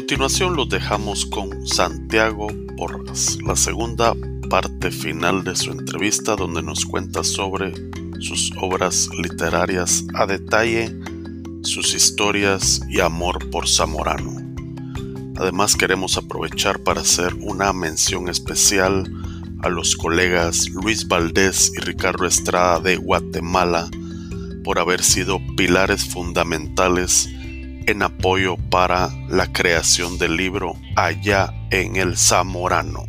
continuación los dejamos con Santiago Porras, la segunda parte final de su entrevista donde nos cuenta sobre sus obras literarias a detalle, sus historias y amor por Zamorano. Además queremos aprovechar para hacer una mención especial a los colegas Luis Valdés y Ricardo Estrada de Guatemala por haber sido pilares fundamentales en apoyo para la creación del libro Allá en el Zamorano,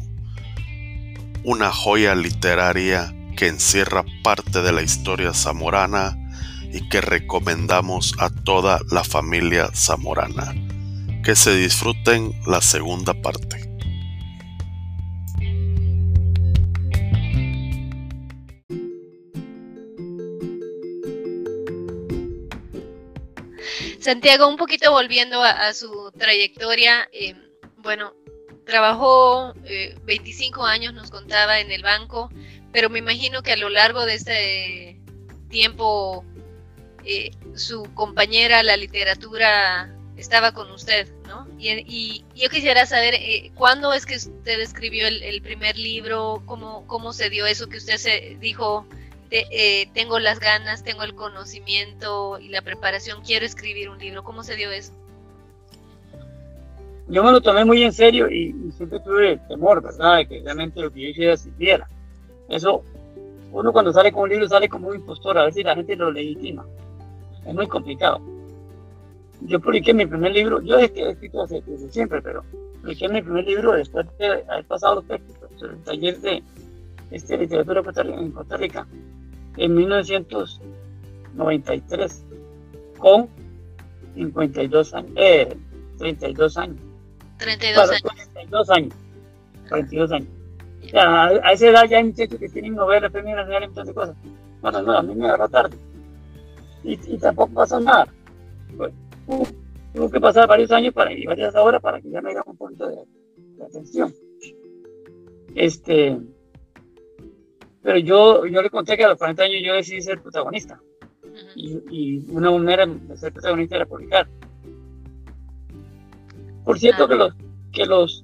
una joya literaria que encierra parte de la historia zamorana y que recomendamos a toda la familia zamorana. Que se disfruten la segunda parte. Santiago, un poquito volviendo a, su trayectoria, eh, bueno, trabajó 25 eh, años, nos contaba, en el banco, pero me imagino que a lo largo de este tiempo eh, su compañera, la literatura, estaba con usted, ¿no? Y, yo quisiera saber, ¿cuándo es que usted escribió el, primer libro? ¿Cómo, ¿Cómo se dio eso que usted se dijo? Eh, tengo las ganas, tengo el conocimiento y la preparación, quiero escribir un libro. ¿Cómo se dio eso? Yo me lo tomé muy en serio y, siempre tuve temor, ¿verdad? De que realmente lo que yo hiciera se hiciera. Eso, uno cuando sale con un libro sale como un impostor, a ver si la gente lo legitima. Es muy complicado. Yo publiqué mi primer libro, yo he escrito desde, siempre, pero publiqué mi primer libro después de haber pasado los técnicos, el taller de este, literatura en Costa Rica en 1993 con 52 años, eh, 32 años. 32 años. 32 años. 32 años. Ya, a, esa edad ya hay muchachos que tienen novelas, premios nacionales y un montón de cosas. Bueno, no, a mí me agarró tarde. Y, y tampoco pasó nada. Pues, tuvo que pasar varios años para, y varias horas para que ya me diera un punto de, de atención. Este, pero yo, yo le conté que a los 40 años yo decidí ser protagonista. y, una manera de ser protagonista era publicar. Por cierto, que los, que los,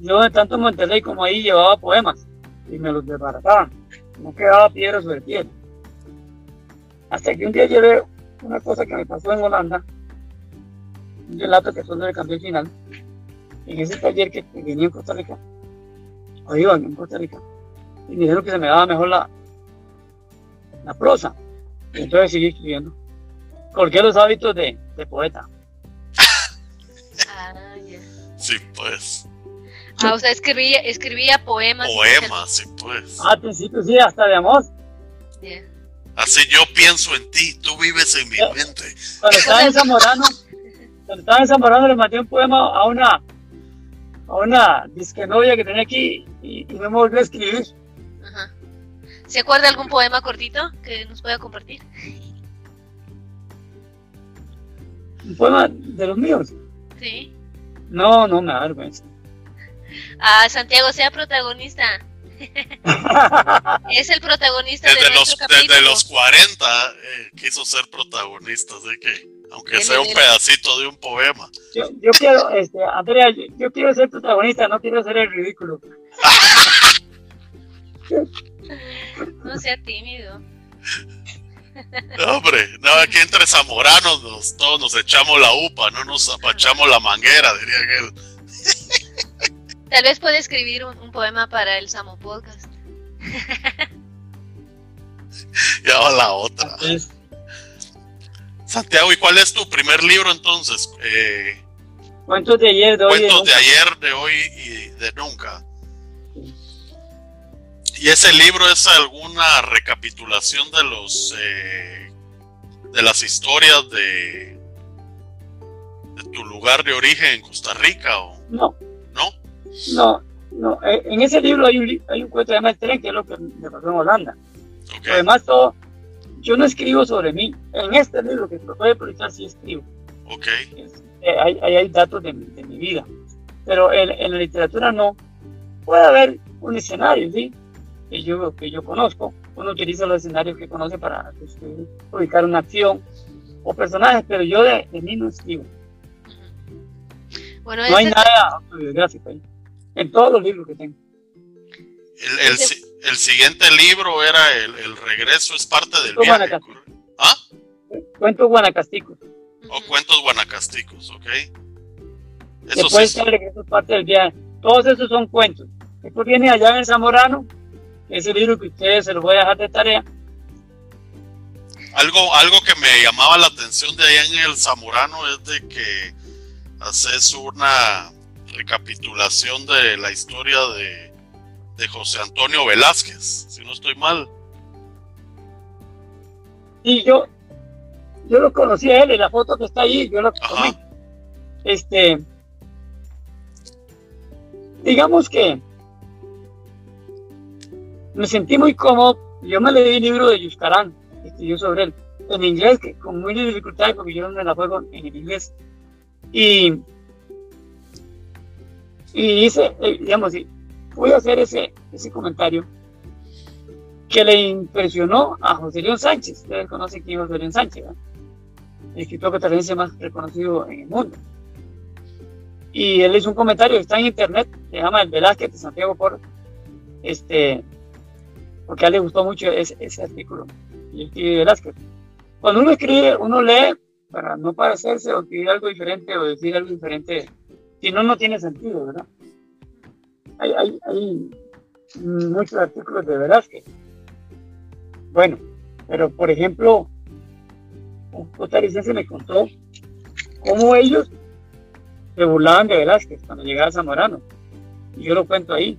yo de tanto en Monterrey como ahí llevaba poemas y me los desbarataban. No quedaba piedra sobre piedra. Hasta que un día llevé una cosa que me pasó en Holanda, un relato que solo le cambió el final, en ese taller que venía en Costa Rica, o iban en Costa Rica y me dijeron que se me daba mejor la, la prosa. Y entonces seguí escribiendo. Porque los hábitos de, de poeta. Ah, Sí, pues. Ah, o sea, escribía, escribía poemas. Poemas, sí, pues. Ah, al principio sí, hasta de amor. Así yo pienso en ti, tú vives en mi mente. Cuando estaba en Zamorano, cuando estaba en Zamorano le mandé un poema a una a una disque novia que tenía aquí y, y me volvió a escribir. ¿Se acuerda algún poema cortito que nos pueda compartir? ¿Un poema de los míos? Sí. No, no me da vergüenza. Ah, Santiago, sea protagonista. es el protagonista desde de los, Desde los 40 eh, quiso ser protagonista, así que, aunque sea un pedacito de un poema. Yo, yo quiero, este, Andrea, yo, yo, quiero ser protagonista, no quiero ser el ridículo. No sea tímido. No, hombre, no, aquí entre zamoranos nos, todos nos echamos la upa, no nos apachamos la manguera, diría que Tal vez puede escribir un, poema para el Samo Podcast. ya va la otra. Santiago, ¿y cuál es tu primer libro entonces? Eh, cuentos de ayer, de hoy. Cuentos de ayer, de hoy y de nunca. ¿Y ese libro es alguna recapitulación de los eh, de las historias de, de tu lugar de origen en Costa Rica o no? No. No, no. Eh, en ese libro hay un hay un cuento de Tren que es lo que me pasó en Holanda. Además todo, yo no escribo sobre mí. En este libro que puede publicar sí escribo. Okay. Eh, hay, hay, datos de, de, mi vida. Pero en, en la literatura no. Puede haber un escenario, ¿sí? Que yo, que yo conozco. Uno utiliza los escenarios que conoce para este, ubicar una acción o personajes, pero yo de, mí no escribo. Bueno, no hay nada autobiográfico ahí, en todos los libros que tengo. El, siguiente libro era el, regreso es parte del viaje. ¿Ah? Cuentos guanacasticos. O cuentos guanacasticos, ok. Eso Después el regreso es parte del viaje. Todos esos son cuentos. Después viene allá en el Zamorano, ese libro que ustedes se los voy a dejar de tarea. Algo, algo que me llamaba la atención de allá en el Zamorano es de que haces una recapitulación de la historia de, de José Antonio Velázquez, si no estoy mal. Y yo, yo lo conocí a él, en la foto que está ahí, yo lo conocí. Este, digamos que me sentí muy cómodo. Yo me leí el libro de Yuscarán, que escribió sobre él, en inglés, que con muy dificultad, porque yo no me la juego en inglés. Y, y hice, eh, digamos, pude hacer ese, ese comentario que le impresionó a José León Sánchez. Ustedes conocen quién es José León Sánchez, el escritor que más reconocido en el mundo. Y él hizo un comentario, está en internet, se llama El Velázquez de Santiago por este, porque a él le gustó mucho ese, ese artículo. Y escribe Velázquez. Cuando uno escribe, uno lee para no parecerse o escribir algo diferente o decir algo diferente, si no, no tiene sentido, ¿verdad? Hay, hay, hay muchos artículos de Velázquez. Bueno, pero por ejemplo, un costarricense me contó cómo ellos se burlaban de Velázquez cuando llegaba a Zamorano. Y yo lo cuento ahí.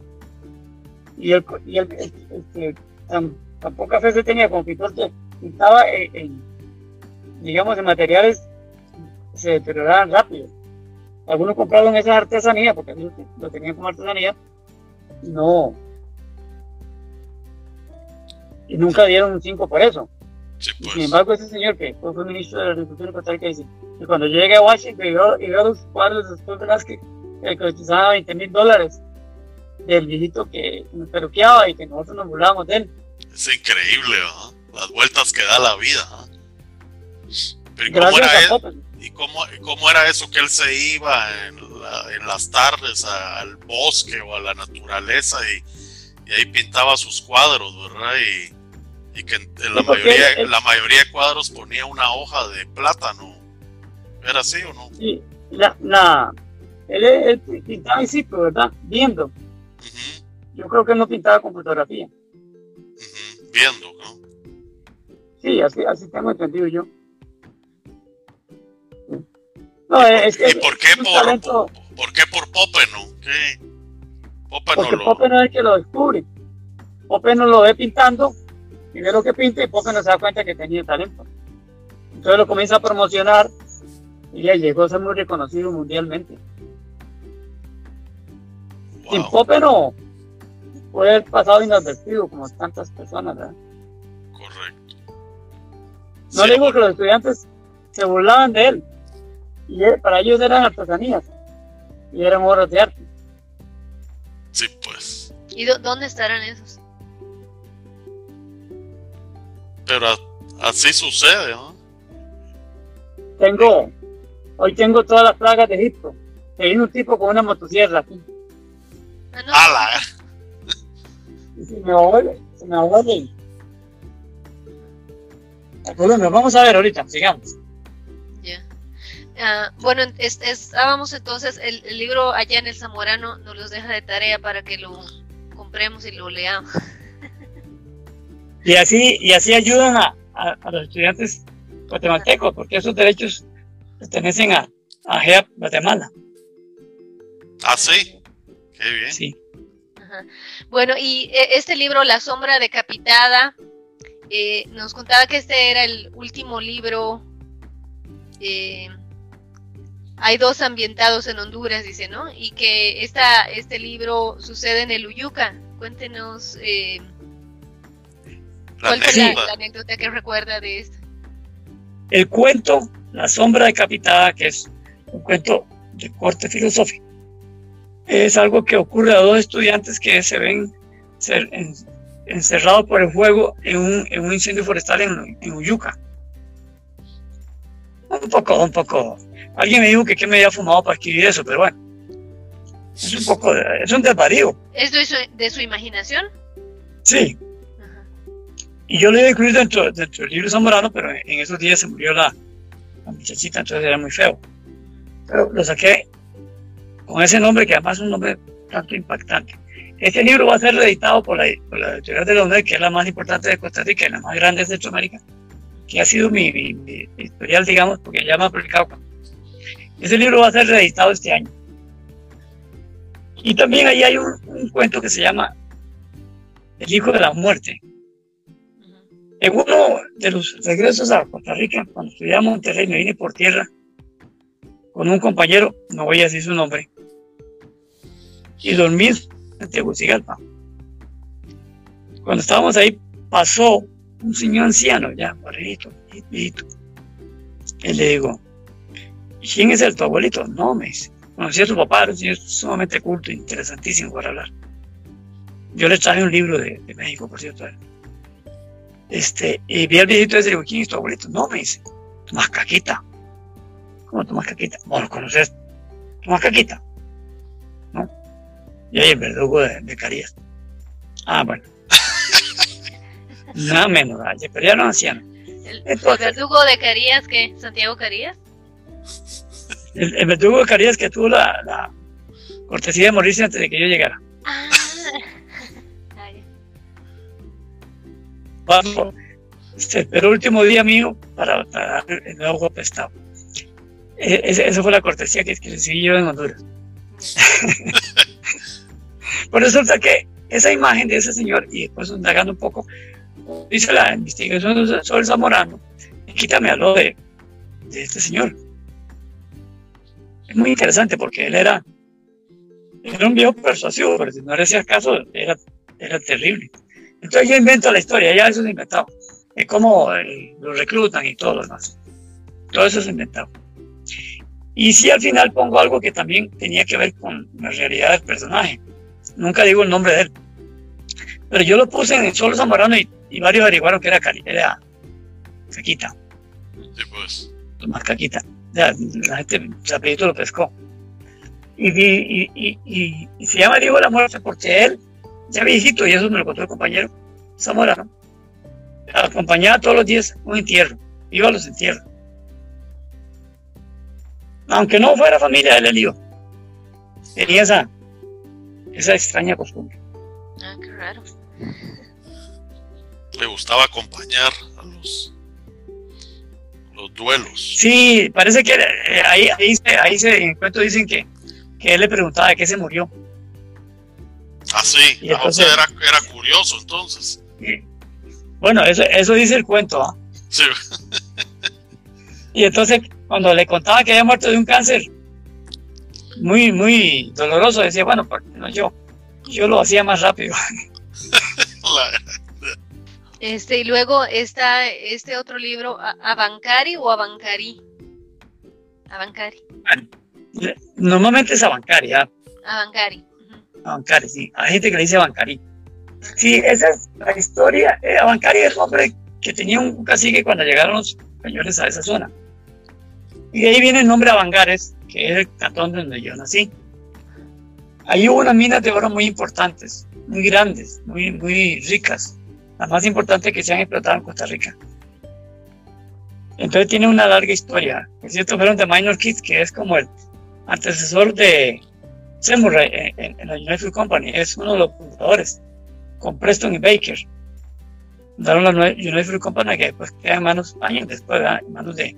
Y él, y este, tan, poca fe se tenía como pintor que pintaba en, digamos, en materiales que se deterioraban rápido. Algunos compraron esas artesanías, porque lo tenían como artesanía, y no. Y nunca dieron un 5 por eso. Sin pues. embargo, ese señor que fue ministro de la Agricultura y Costa dice que cuando llegue a Washington y vio, los cuadros de Scott Velázquez que costaba 20 mil dólares del viejito que nos peruqueaba y que nosotros nos burlábamos de él. Es increíble, ¿no? Las vueltas que da la vida. Pero ¿cómo era, ¿y cómo, cómo, era eso que él se iba en, en las tardes al bosque o a la naturaleza y, y ahí pintaba sus cuadros, ¿verdad? Y, y que en la mayoría, la mayoría de cuadros ponía una hoja de plátano. ¿Era así o no? Sí, la, la, él, pintaba en ciclo, ¿verdad? Viendo. Yo creo que él no pintaba con fotografía. Viendo, ¿no? Sí, así, así tengo entendido yo. No, ¿Y, es ¿y por qué por, por, qué por Popeno? ¿Qué? Popeno Porque lo... Popeno es el que lo descubre. Popeno lo ve pintando y ve lo que pinta y poco no se da cuenta que tenía talento. Entonces lo comienza a promocionar y ya llegó a ser muy reconocido mundialmente. Sin Pope no puede haber pasado inadvertido como tantas personas, ¿verdad? Correcto. No digo que los estudiantes se burlaban de él, y para ellos eran artesanías y eran obras de arte. Sí, pues. ¿Y dónde estarán esos? Pero así sucede, ¿no? Tengo, hoy tengo todas las plagas de Egipto. Se viene un tipo con una motosierra aquí. ¡Hala! Y se me abuela, se me. Bueno, vamos a ver ahorita, sigamos. Ya. Ah, bueno, estábamos entonces, el, el, libro allá en el Zamorano nos los deja de tarea para que lo compremos y lo leamos. Y así, y así ayudan a, a, los estudiantes guatemaltecos, porque esos derechos pertenecen a, a GEAP Guatemala. Ah, sí. Qué bien. Sí. Bueno, y e, este libro, La sombra decapitada, eh, nos contaba que este era el último libro. Eh, hay dos ambientados en Honduras, dice, ¿no? Y que esta, este libro sucede en el Uyuca. Cuéntenos eh, ¿Cuál fue la, anécdota que recuerda de esto? El cuento La sombra decapitada, que es un cuento de corte filosófico, es algo que ocurre a dos estudiantes que se ven encerrados por el fuego en un, incendio forestal en, en Uyuca. Un poco, un poco Alguien me dijo que qué me había fumado para escribir eso, pero bueno. Es un poco, es un desvarío. ¿Es de su, de su imaginación? Sí. Y yo lo iba a incluir dentro, dentro del libro Zamorano, pero en esos días se murió la, la muchachita, entonces era muy feo. Pero lo saqué con ese nombre, que además es un nombre tanto impactante. Este libro va a ser reeditado por la, por la editorial de Londres, que es la más importante de Costa Rica y la más grande de Centroamérica, que ha sido mi, mi, mi editorial, digamos, porque ya me ha publicado. Ese libro va a ser reeditado este año. Y también ahí hay un, un cuento que se llama El Hijo de la Muerte. En uno de los regresos a Costa Rica, cuando estudiaba Monterrey, me vine por tierra con un compañero, no voy a decir su nombre, y dormí en Tegucigalpa. Cuando estábamos ahí, pasó un señor anciano, ya, barrito, viejito. Y le digo, ¿quién es el tu abuelito? No, me dice. Conocí a su papá, era un señor sumamente culto interesantísimo para hablar. Yo le traje un libro de, México, por cierto. Este, y vi al viejito ese y digo, ¿quién es tu abuelito? No, me dice, Tomás Caquita. ¿Cómo Tomás Caquita? ¿Vos lo conoces? Tomás Caquita. ¿No? Y ahí el verdugo de, de Carías. Ah, bueno. Nada menos, pero ya no anciano. ¿El, ¿El, verdugo de Carías qué? ¿Santiago Carías? El, el, verdugo de Carías que tuvo la, la, cortesía de morirse antes de que yo llegara. Ah. Vamos, este, pero último día mío para, para el nuevo apestado. E, esa, esa fue la cortesía que, que recibí yo en Honduras. Pues resulta que esa imagen de ese señor, y después indagando un poco, dice la investigación sobre el Zamorano, y quítame a lo de, de este señor. Es muy interesante porque él era, era un viejo persuasivo, pero si no le hacías caso, era, era terrible. Entonces yo invento la historia, ya eso es inventado. Es como eh, lo reclutan y todo lo demás. Todo eso es inventado. Y sí, al final pongo algo que también tenía que ver con la realidad del personaje. Nunca digo el nombre de él. Pero yo lo puse en el solo Zamorano y, y varios averiguaron que era, era Caquita. Sí, pues. Tomás Caquita. Ya, la gente, apellido lo pescó. Y, y, y, y, se llama Diego de la Muerte porque él, ya viejito, y eso me lo contó el compañero Zamorano, acompañaba todos los días un entierro, iba a los entierros. Aunque no fuera familia, él le iba. Tenía esa, esa extraña costumbre. Ah, qué raro. Le gustaba acompañar a los, los duelos. Sí, parece que eh, ahí, ahí, ahí se, en el cuento dicen que, que él le preguntaba de qué se murió. Ah, sí, Y entonces- o sea, era, era curioso entonces. Y- bueno, eso, eso dice el cuento. ¿ah? Sí, Y entonces, cuando le contaba que había muerto de un cáncer muy, muy doloroso, decía, bueno, no yo. Yo lo hacía más rápido. Este, y luego está este otro libro, Abancari o Abancari. Abancari. Normalmente es Abancari, ¿ah? Abancari. Abancari, sí. Hay gente que le dice Abancari. Sí, esa es la historia. Eh, Abancari es un hombre que tenía un cacique cuando llegaron los españoles a esa zona. Y de ahí viene el nombre Avangares, que es el cantón donde yo nací. Ahí hubo unas minas de oro muy importantes, muy grandes, muy, muy ricas. Las más importantes que se han explotado en Costa Rica. Entonces tiene una larga historia. Por cierto, fueron de Minor Kids, que es como el antecesor de Samurai en, en- en la United Company. Es uno de los fundadores, con Preston y Baker. Fundaron la United Fruit Company, que después queda en manos, años después, ¿verdad? en manos de,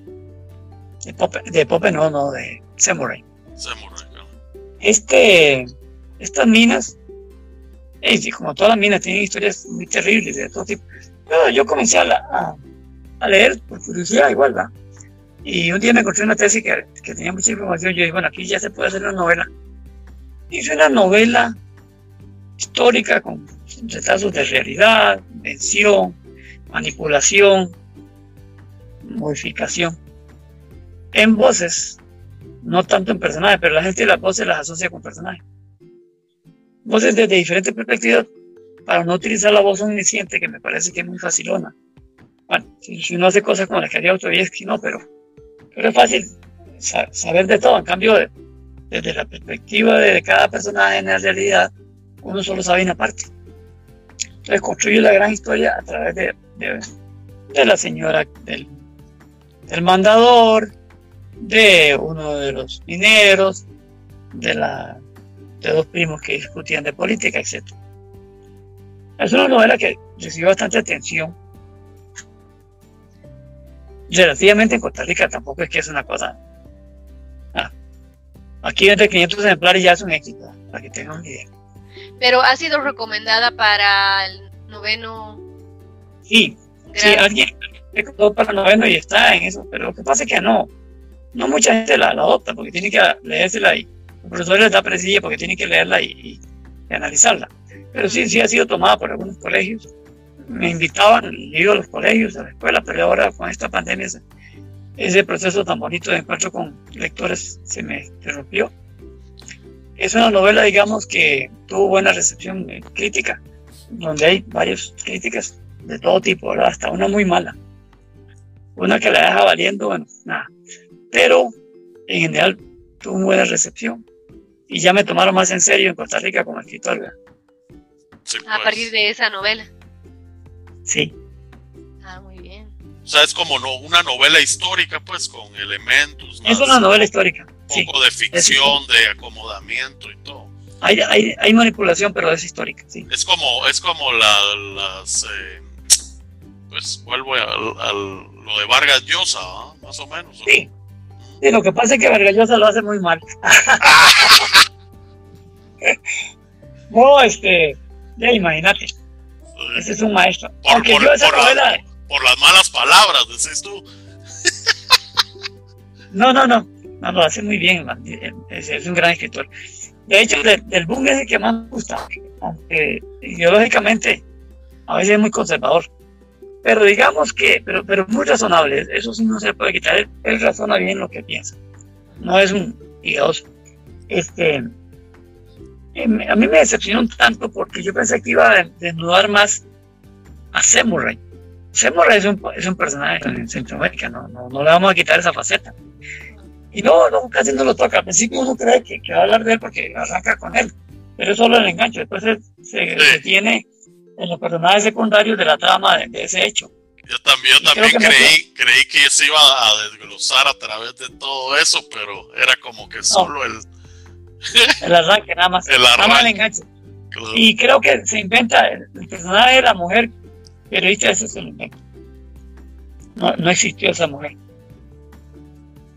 de Pope, de Pope, no, no, de Samurai. Samurai, ¿no? Este, estas minas, como todas las minas, tienen historias muy terribles de todo tipo. Yo, yo comencé a, la- a- a leer por curiosidad igual, ¿verdad? Y un día me encontré una tesis que, que tenía mucha información. Yo dije, bueno, aquí ya se puede hacer una novela. Hice una novela histórica con retazos de realidad, invención, manipulación, modificación. En voces, no tanto en personajes, pero la gente las voces las asocia con personajes. Voces desde diferentes perspectivas para no utilizar la voz omnisciente, que me parece que es muy facilona. Bueno, si, uno hace cosas como las que haría Dostoyevsky, no, pero, pero es fácil saber de todo. En cambio, desde la perspectiva de cada personaje en realidad, uno solo sabe una parte. Entonces construye la gran historia a través de, de, la señora, del, del mandador, de uno de los mineros, de, la, de dos primos que discutían de política, etc. Es una novela que recibió bastante atención. Relativamente en Costa Rica tampoco es que es una cosa. Ah, aquí entre 500 ejemplares ya es un éxito, para que tengan una idea. Pero ha sido recomendada para el noveno. Sí, sí, alguien recomendó para el noveno y está en eso, pero lo que pasa es que no, no mucha gente la, adopta porque tiene que leérsela y el profesor les da presilla porque tiene que leerla y, analizarla. Pero sí, sí ha sido tomada por algunos colegios. Me invitaban, iba a los colegios, a la escuela, pero ahora con esta pandemia ese, proceso tan bonito de encuentro con lectores se me interrumpió. Es una novela, digamos, que tuvo buena recepción crítica, donde hay varias críticas de todo tipo, hasta una muy mala. Una que la deja valiendo, bueno, nada pero en general tuvo una buena recepción y ya me tomaron más en serio en Costa Rica como escritor. A partir de esa novela. Sí. Ah, muy bien. O sea, es como no, una novela histórica, pues, con elementos. es una novela histórica. Un poco de ficción, de acomodamiento y todo. Hay, hay, hay, manipulación, pero es histórica, sí. Es como, es como la, las. Eh, pues vuelvo a, lo de Vargas Llosa, más o menos. Sí. Sí, lo que pasa es que Vergallosa lo hace muy mal. no, este, ya imagínate. Ese es un maestro. Por, yo esa novela. por las malas palabras, dices tú. no, no, no. No, lo hace muy bien. Es, un gran escritor. De hecho, del boom es el que más me gusta. Aunque ideológicamente a veces es muy conservador. Pero digamos que, pero, pero muy razonable, eso sí no se puede quitar, él, razona bien lo que piensa, no es un dios. Este, em, a mí me decepcionó tanto porque yo pensé que iba a desnudar más a Semurray. Semurray es un, es un personaje en Centroamérica, no, no, no, le vamos a quitar esa faceta. Y no, no, casi no lo toca. Al principio uno cree que, que va a hablar de él porque arranca con él, pero es solo el enganche. Después se, se, se tiene en los personajes secundarios de la trama de, ese hecho. Yo también, también creí, creí que se iba a desglosar a través de todo eso, pero era como que solo el... el arranque, nada más. El arranque. Nada enganche. Y creo que se inventa el, personaje de la mujer periodista, eso se lo inventa. No, no existió esa mujer.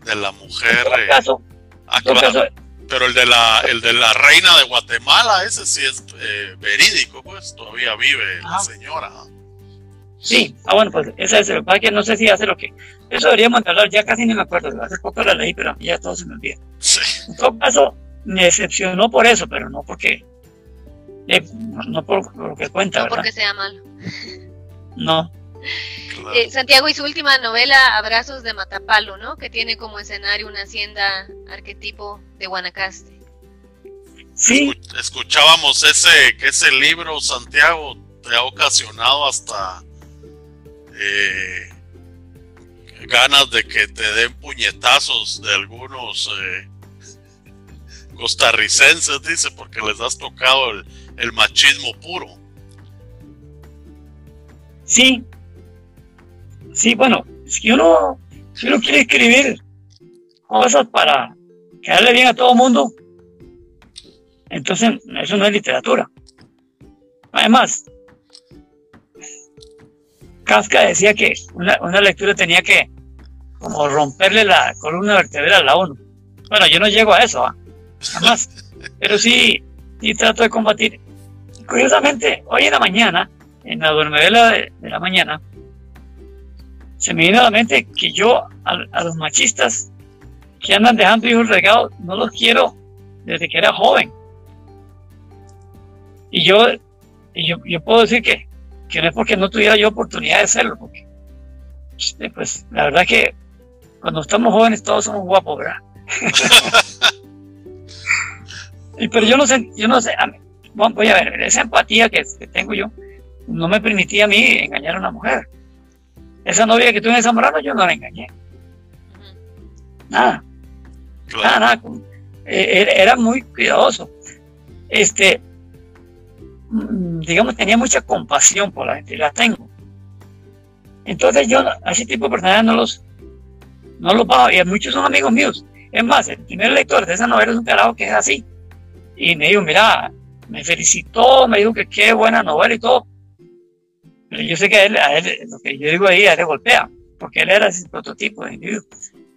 De la mujer. En caso, ah, caso, pero el de la el de la reina de Guatemala, ese sí es eh, verídico, pues todavía vive la señora. Sí, ah bueno, pues ese es el que no sé si hace lo que... Eso deberíamos hablar, ya casi ni me acuerdo, hace poco la leí, pero ya todo se me olvida. Sí. En todo caso, me decepcionó por eso, pero no porque... Eh, no, por, lo que cuenta, No porque sea malo. No. Eh, Santiago y su última novela, Abrazos de Matapalo, ¿no? Que tiene como escenario una hacienda arquetipo de Guanacaste. Sí. Escuchábamos ese, que ese libro, Santiago, te ha ocasionado hasta eh, ganas de que te den puñetazos de algunos eh, costarricenses, dice, porque les has tocado el, el machismo puro. Sí, Sí, bueno, si uno, si uno quiere escribir cosas para quedarle bien a todo el mundo, entonces eso no es literatura. Además, Kafka decía que una, lectura tenía que como romperle la columna vertebral a la uno. Bueno, yo no llego a eso, jamás. Pero sí, sí trato de combatir. Curiosamente, hoy en la mañana, en la duermevela de la mañana, se me viene a la mente que yo a, los machistas que andan dejando hijos regados no los quiero desde que era joven. Y yo, yo, puedo decir que, que no es porque no tuviera yo oportunidad de hacerlo, porque este, pues la verdad que cuando estamos jóvenes todos somos guapos, ¿verdad? y, pero yo no sé, yo no sé, voy a ver, esa empatía que, que tengo yo no me permitía a mí engañar a una mujer. Esa novia que tuve en Zamorano yo no la engañé. Nada. Nada, nada. Eh, era muy cuidadoso. Este, mm, digamos, tenía mucha compasión por la gente, la tengo. Entonces yo a ese tipo de personajes no los, no los bajo, y muchos son amigos míos. Es más, el primer lector de esa novela es un carajo que es así. Y me dijo, mira, me felicitó, me dijo que qué buena novela y todo. Pero yo sé que a él, a él lo que yo digo ahí, a él le golpea, porque él era ese prototipo de individuo,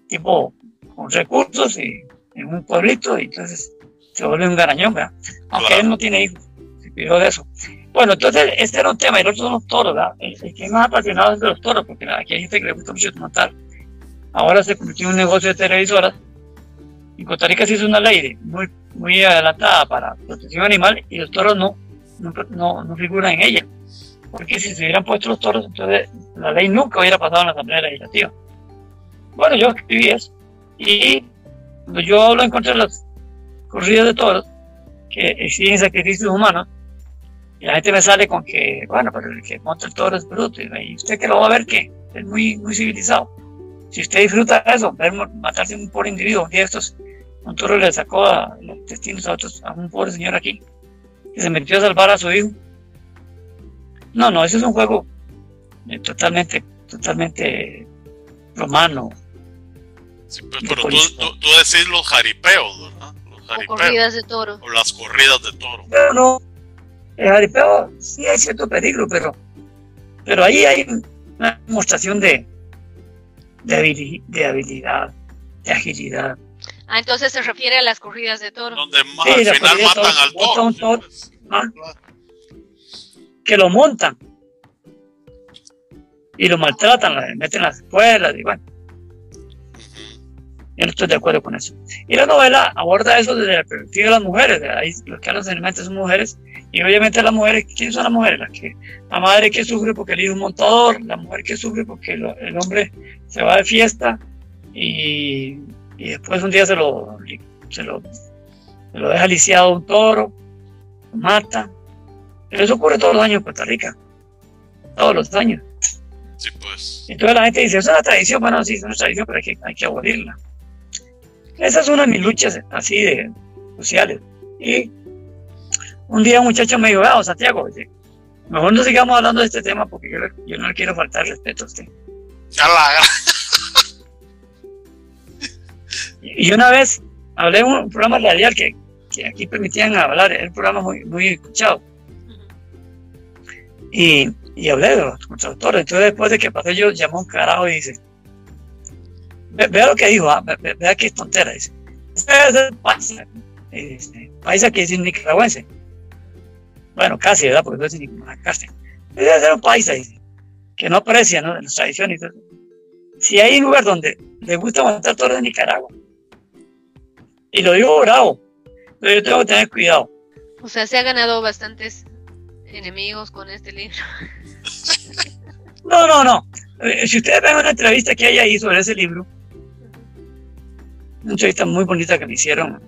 tipo con recursos y en un pueblito, y entonces se vuelve un garañón, ¿verdad? Aunque él no tiene hijos, se pidió de eso. Bueno, entonces este era un tema, y el otro son los toros, ¿verdad? El, que es más apasionado es de los toros, porque aquí hay gente que le gusta mucho matar. Ahora se convirtió en un negocio de televisoras. En Costa Rica se hizo una ley muy, muy adelantada para protección animal y los toros no, no, no, figuran en ella. Porque si se hubieran puesto los toros, entonces la ley nunca hubiera pasado en la Asamblea Legislativa. Bueno, yo escribí eso. Y cuando yo hablo en contra de las corridas de toros, que exigen sacrificios humanos, y la gente me sale con que, bueno, pero el que monta el toro es bruto, y usted que lo va a ver que es muy, muy civilizado. Si usted disfruta eso, ver matarse un pobre individuo, un día estos, un toro le sacó a los destinos a, otros, a un pobre señor aquí, que se metió a salvar a su hijo. No, no, eso es un juego eh, totalmente, totalmente romano, pues, pero tú, tú, decís los jaripeos, ¿verdad? Los jaripeos. O corridas de toro. O las corridas de toro. Pero no, el jaripeo sí hay cierto peligro, pero, pero ahí hay una demostración de, de, habilidad, de agilidad. Ah, entonces se refiere a las corridas de toro. Donde al final matan al toro. Pues. ¿ah? Que lo montan y lo maltratan, lo meten en las escuelas y bueno. Yo no estoy de acuerdo con eso. Y la novela aborda eso desde la perspectiva de las mujeres. Ahí los que hablan elementos son mujeres. Y obviamente las mujeres, ¿quiénes son las mujeres? Las que, la madre que sufre porque el hijo es un montador, la mujer que sufre porque el hombre se va de fiesta y, y después un día se lo, se lo, se lo deja lisiado un toro, lo mata. Pero eso ocurre todos los años en Costa Rica. Todos los años. Sí, pues. Entonces la gente dice, es una tradición. Bueno, sí, es una tradición, pero hay que, hay que abolirla. Esa es una de mis luchas así de sociales. Y un día un muchacho me dijo, ah, Santiago, mejor no sigamos hablando de este tema porque yo, no le quiero faltar respeto a usted. y una vez hablé en un programa radial que, que aquí permitían hablar, era un programa muy, muy escuchado. Y, y hablé de los contractores. Entonces, después de que pasé, yo llamó un carajo y dice: vea lo que dijo, ah, vea qué tontera, dice. Este es paisa, paisa que es nicaragüense. Bueno, casi, ¿verdad? Porque no es casi. Debe ser un paisa, dice, que no aprecia ¿no? las tradiciones. Si hay un lugar donde le gusta montar toros de Nicaragua, y lo digo bravo, pero yo tengo que tener cuidado. O sea, se ha ganado bastantes enemigos con este libro. no, no, no. Eh, si ustedes ven una entrevista que hay ahí sobre ese libro, una entrevista muy bonita que me hicieron,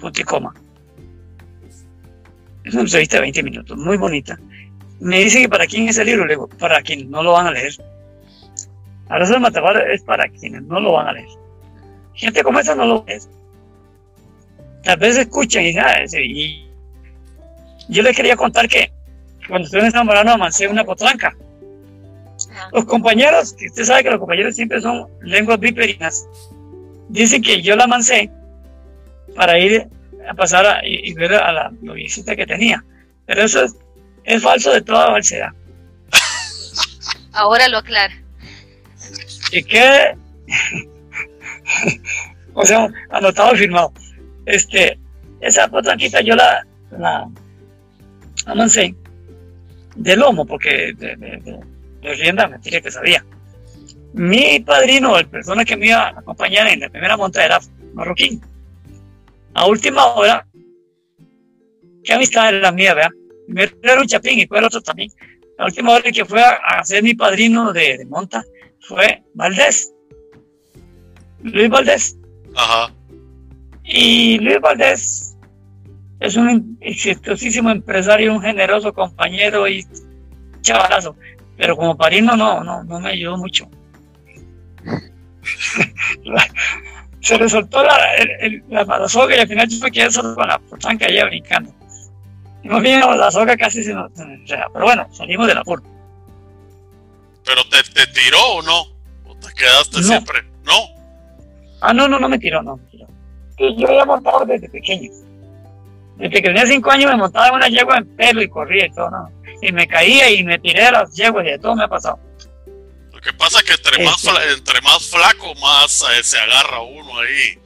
punto y coma. Es una entrevista de 20 minutos, muy bonita. Me dice que para quién es el libro, le digo, para quienes no lo van a leer. Ahora el Matabar es para quienes no lo van a leer. Gente como esa no lo lee. Tal vez escuchan y, ah, y yo les quería contar que cuando estuve en San Morano amancé una potranca. Los compañeros, que usted sabe que los compañeros siempre son lenguas viperinas, Dice que yo la mancé para ir a pasar y, ver a la, visita que tenía. Pero eso es, falso de toda falsedad. Ahora lo aclara. Y que, o sea, anotado y firmado. Este, esa potranquita yo la, la, mancé de lomo, porque de, de, de rienda mentira que sabía. Mi padrino, el persona que me iba a acompañar en la primera monta era marroquín. A última hora, qué amistad era la mía, ¿verdad? Primero era un chapín y fue el otro también. La última hora que fue a, ser mi padrino de, monta fue Valdés. Luis Valdés. Ajá. Y Luis Valdés es un exitosísimo empresario, un generoso compañero y chavalazo. Pero como padrino no, no, no me ayudó mucho. se le soltó la, el, la, soga y al final yo me quedé solo con la tranca allá brincando. Y más bien la soga casi se nos... Pero bueno, salimos de la puerta. ¿Pero te, te, tiró o no? ¿O te quedaste siempre? ¿No? Ah, no, no, no me tiró, no me tiró. yo había montado desde pequeño. Desde que tenía cinco años me montaba en una yegua en pelo y corría y todo, ¿no? Y me caía y me tiré a las yeguas y de todo me ha pasado. Lo que pasa es que entre, más, este. entre más flaco, más eh, se agarra uno ahí.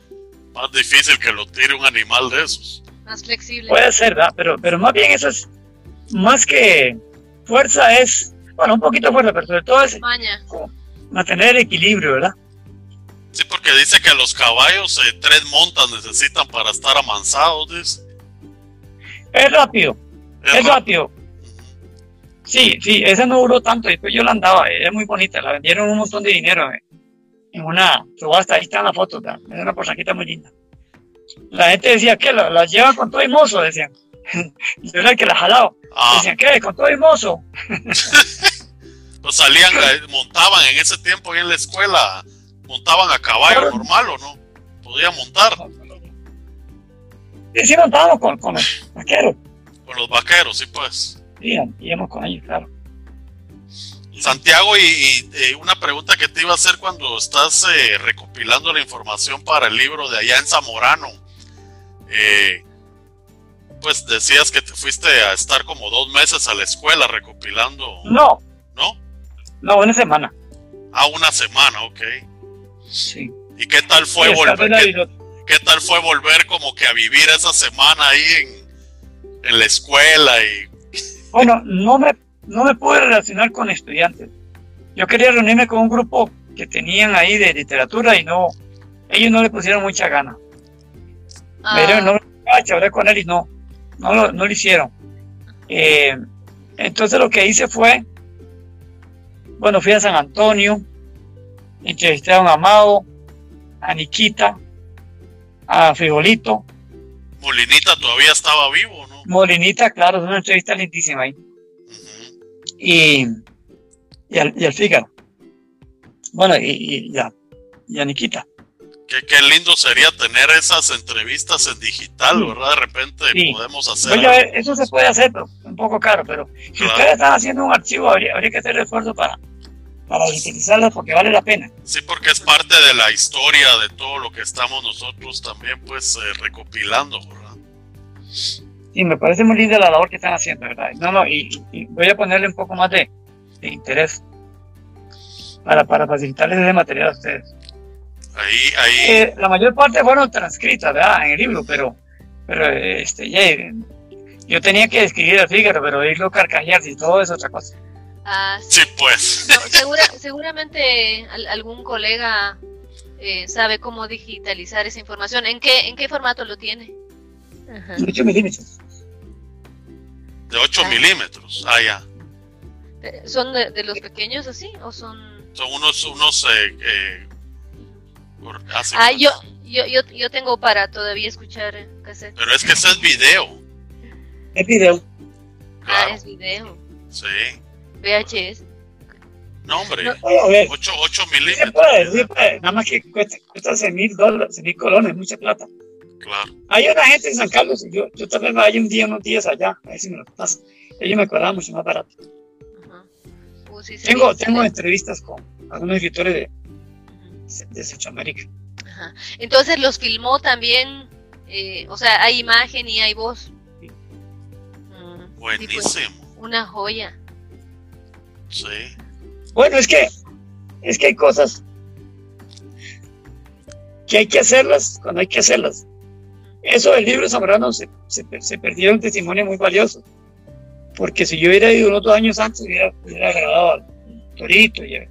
Más difícil que lo tire un animal de esos. Más flexible. Puede ser, ¿verdad? Pero, pero más bien eso es, más que fuerza es, bueno, un poquito fuerza, pero sobre todo es mantener el equilibrio, ¿verdad? Sí, porque dice que los caballos eh, tres montas necesitan para estar amansados, dice. Es rápido, es, rápido. Sí, sí, esa no duró tanto, después yo la andaba, es muy bonita, la vendieron un montón de dinero eh, en una subasta, ahí están las fotos, es una porsaquita muy linda. La gente decía que la, la lleva con todo y mozo, decían. yo era el que la jalaba. Ah. Decían, ¿qué? ¿Con todo y mozo? pues salían, eh, montaban en ese tiempo ahí en la escuela, montaban a caballo normal o no? Podían montar. Sí, sí montábamos con, con los vaqueros. Con los vaqueros, sí, pues. Sí, íbamos con ellos, claro. Santiago, y, una pregunta que te iba a hacer cuando estás eh, recopilando la información para el libro de allá en Zamorano. Eh, pues decías que te fuiste a estar como dos meses a la escuela recopilando. No. ¿No? No, una semana. Ah, una semana, ok. Sí. ¿Y qué tal fue volver? ¿Qué tal fue volver como que a vivir esa semana ahí en, la escuela? y Bueno, no me, no me pude relacionar con estudiantes. Yo quería reunirme con un grupo que tenían ahí de literatura y no, ellos no le pusieron mucha gana. Pero ah. no hablé con él y no, no lo, no lo hicieron. Eh, entonces lo que hice fue, bueno, fui a San Antonio, entrevisté a un Amado, a Niquita, a Frijolito. Molinita todavía estaba vivo, ¿no? Molinita, claro, es una entrevista lindísima ahí. y, y, al, y al Fígaro. Bueno, y, y, a, y a Niquita. Qué, qué, lindo sería tener esas entrevistas en digital, ¿verdad? De repente podemos hacer. Oye, eso se puede hacer, pero un poco caro, pero si ustedes están haciendo un archivo, habría, habría que hacer el esfuerzo para, para utilizarlas porque vale la pena. Sí, porque es parte de la historia de todo lo que estamos nosotros también pues eh, recopilando, ¿verdad? Sí, me parece muy linda la labor que están haciendo, ¿verdad? No, no, y, voy a ponerle un poco más de, interés para, para facilitarles ese material a ustedes. Ahí, ahí. Eh, la mayor parte fueron transcritas, ¿verdad? En el libro, pero, pero este, yo tenía que escribir el Fígaro, pero irlo carcajear y todo es otra cosa. Ah, sí. pues. seguramente algún colega eh, sabe cómo digitalizar esa información. ¿En qué, en qué formato lo tiene? De 8 milímetros. De 8 ah. milímetros, ah, ya. ¿Son de, los pequeños así o son...? Son unos, unos eh, eh ah, yo, yo, yo, yo tengo para todavía escuchar cassette. Pero es que ese es video. Es video. Ah, es video. Sí. VHS. No, hombre, 8, 8 milímetros. Nada más que cuesta, cuesta 6 mil dólares, 6 mil colones, mucha plata. Claro. Hay una gente en San Carlos, yo, yo tal vez vaya un día, unos días allá, a ver si me lo pasa. Ellos me cobraban mucho más barato. Uh tengo, tengo entrevistas con algunos escritores de, de Centroamérica. Ajá. Entonces los filmó también, eh, o sea, hay imagen y hay voz. Mm, pues, Buenísimo. una joya. Sí. Bueno, es que, es que hay cosas que hay que hacerlas cuando hay que hacerlas. Eso del libro Zamorano se, se, se perdió un testimonio muy valioso. Porque si yo hubiera ido unos dos años antes, hubiera, hubiera grabado al Torito. Y,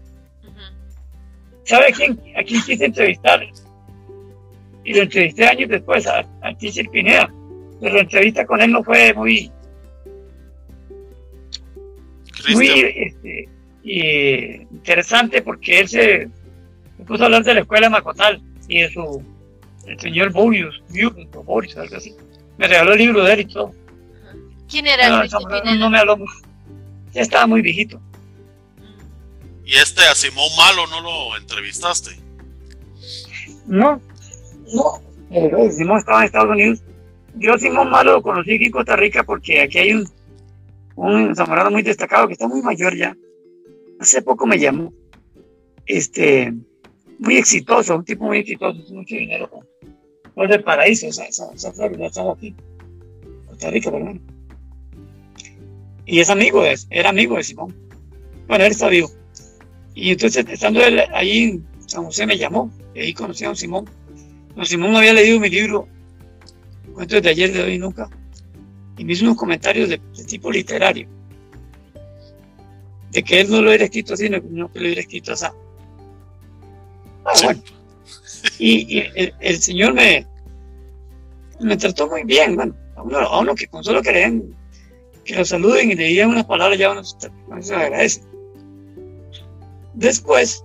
¿Sabe a quién, a quién quise entrevistar? Y lo entrevisté años después, a, a Pineda. Pero la entrevista con él no fue muy, muy este, interesante porque él se, puso a hablar de la escuela de Macotal y de su el señor Boris, Boris, algo así. Me regaló el libro de él y todo. ¿Quién era no, no, no, me habló Ya estaba muy viejito. ¿Y este a Simón Malo no lo entrevistaste? No, No, eh, Simón estaba en Estados Unidos. Yo Simón Malo lo conocí aquí en Costa Rica porque aquí hay un, un zamorano muy destacado que está muy mayor ya. Hace poco me llamó. Este, muy exitoso, un tipo muy exitoso, mucho dinero. Pues del paraíso, esa, esa, esa Florida, estaba aquí. Costa Rica, perdón. Y es amigo, de, era amigo de Simón. Bueno, él está vivo. Y entonces, estando él ahí en San José, me llamó. Y ahí conocí a don Simón. Don Simón había leído mi libro, Cuentos de ayer, de hoy nunca. Y me hizo unos comentarios de, de tipo literario. De que él no lo hubiera escrito así, sino que lo hubiera escrito así. Ah, bueno. Y, y el, el, señor me, me trató muy bien, bueno, a uno, a uno que con solo que que lo saluden y le digan unas palabras, ya uno, uno se agradece. Después,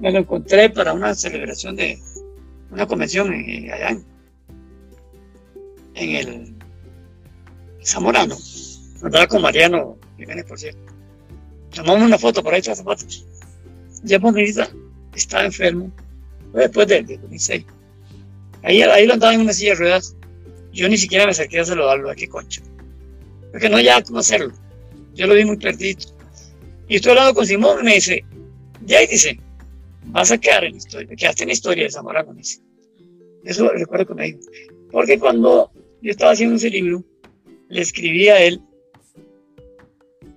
me lo encontré para una celebración de una convención en, allá en, en el Zamorano. Andaba con Mariano Jiménez, por cierto. Tomamos una foto por ahí, tras fotos. Ya Bonita estaba enfermo, después del de 2006. Ahí, ahí lo andaba en una silla de ruedas. Yo ni siquiera me acerqué a saludarlo, aquí concho. Porque no ya cómo hacerlo. Yo lo vi muy perdido. Y estoy hablando con Simón y me dice, ya ahí dice, vas a quedar en historia, quedaste en historia de Zamorano. Eso recuerdo que me dijo. Porque cuando yo estaba haciendo ese libro, le escribí a él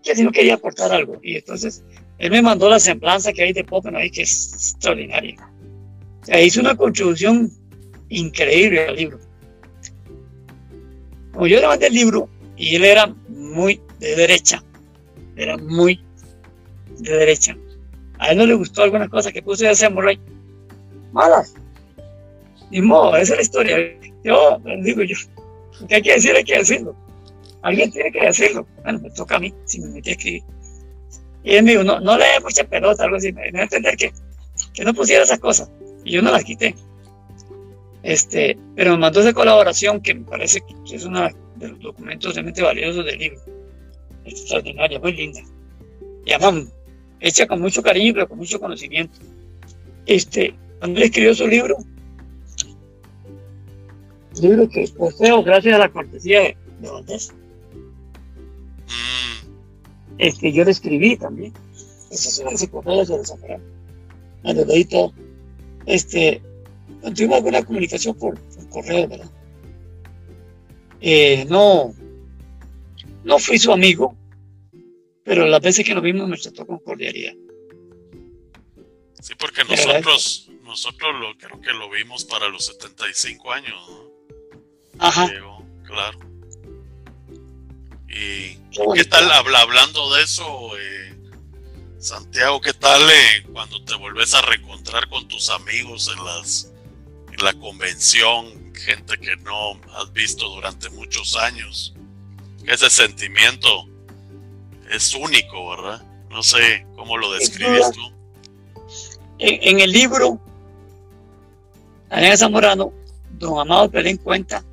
que si no quería aportar algo. Y entonces él me mandó la semblanza que hay de Popper ahí, que es extraordinaria. O sea, hizo una contribución increíble al libro. Como yo le mandé el libro, y él era muy de derecha, era muy de derecha. A él no le gustó algunas cosas que puse de ese Murray. Malas. Ni modo, esa es la historia. Yo, digo yo, que hay que decir, hay que decirlo. Alguien tiene que decirlo. Bueno, me toca a mí, si me metí a escribir. Y él me dijo, no, no le dé mucha pelota, algo así. Me dio a entender que, que no pusiera esas cosas. Y yo no las quité. Este, pero me mandó esa colaboración que me parece que es uno de los documentos realmente valiosos del libro. Extraordinaria, muy linda. Y además, hecha con mucho cariño, pero con mucho conocimiento. Este, cuando él escribió su libro, libro que poseo gracias a la cortesía de, de Valdés este, yo le escribí también. Esa es una enciclopedia sobre Zamorano. Me lo leí todo. Este, tuvimos alguna comunicación por, por correo, ¿verdad? Eh, no, no fui su amigo, pero las veces que nos vimos me trató con cordialidad. Sí, porque nosotros, nosotros lo, creo que lo vimos para los 75 años, ¿no? Ajá. Llegó, claro. ¿Y qué tal, habla, hablando de eso, eh, Santiago, qué tal eh, cuando te vuelves a reencontrar con tus amigos en, las, en la convención, gente que no has visto durante muchos años? Ese sentimiento es único, ¿verdad? No sé cómo lo describes tú. En, en el libro, Daniel Zamorano, don Amado Pelén cuenta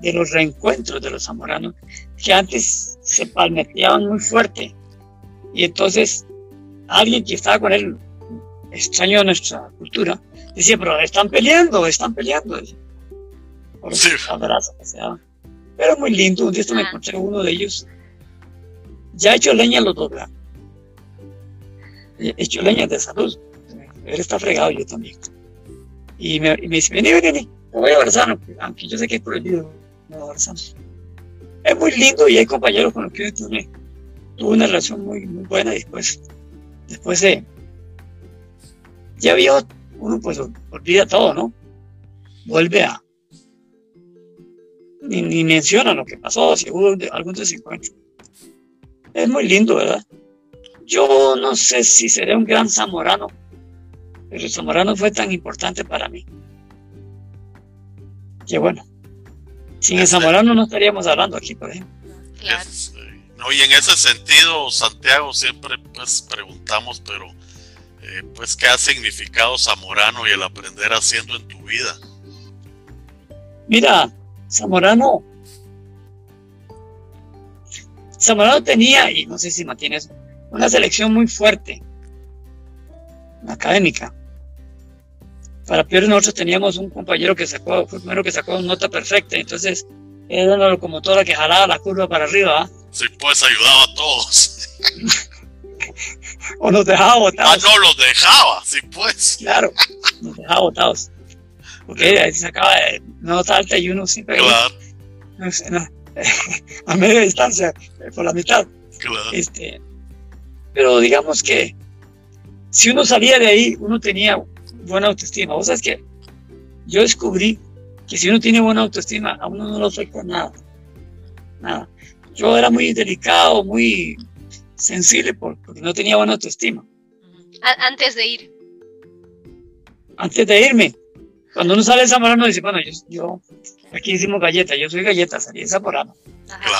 de los reencuentros de los zamoranos, que antes se palmeteaban muy fuerte. Y entonces alguien que estaba con él, extraño de nuestra cultura, decía, pero están peleando, están peleando. Por sí. abrazos que se daban. Pero muy lindo, un día me encontré uno de ellos, ya hecho leña los dos, ¿verdad? hecho leña de salud. Él está fregado, yo también. Y me, y me dice, vení, vení, te voy a abrazar, aunque yo sé que es prohibido es muy lindo y hay compañeros con los que tuve, tuve una relación muy, muy buena después. Después de. Ya vio, uno pues olvida todo, ¿no? Vuelve a. Ni, ni menciona lo que pasó, si hubo algún desencuentro. Es muy lindo, ¿verdad? Yo no sé si seré un gran zamorano, pero el zamorano fue tan importante para mí. Que bueno, sin el Zamorano no estaríamos hablando aquí, por ejemplo. Claro. no, y en ese sentido, Santiago, siempre pues preguntamos, pero eh, pues qué ha significado Zamorano y el aprender haciendo en tu vida. Mira, Zamorano, Zamorano tenía, y no sé si mantienes, una selección muy fuerte, académica. Para peor nosotros teníamos un compañero que sacó, fue el primero que sacó nota perfecta, entonces era una locomotora que jalaba la curva para arriba. ¿ah? Sí, pues ayudaba a todos. o nos dejaba botados. Ah, no, los dejaba, sí, pues. Claro, nos dejaba botados. Porque ahí se sacaba nota alta y uno siempre. Claro. a media distancia, por la mitad. Claro. Este, pero digamos que si uno salía de ahí, uno tenía buena autoestima. Vos sabes que yo descubrí que si uno tiene buena autoestima, a uno no lo afecta nada. Nada. Yo era muy delicado, muy sensible porque no tenía buena autoestima. Antes de ir. Antes de irme. Cuando uno sale de Zamorano dice, bueno, yo, aquí hicimos galletas, yo soy galleta, salí de Zamorano.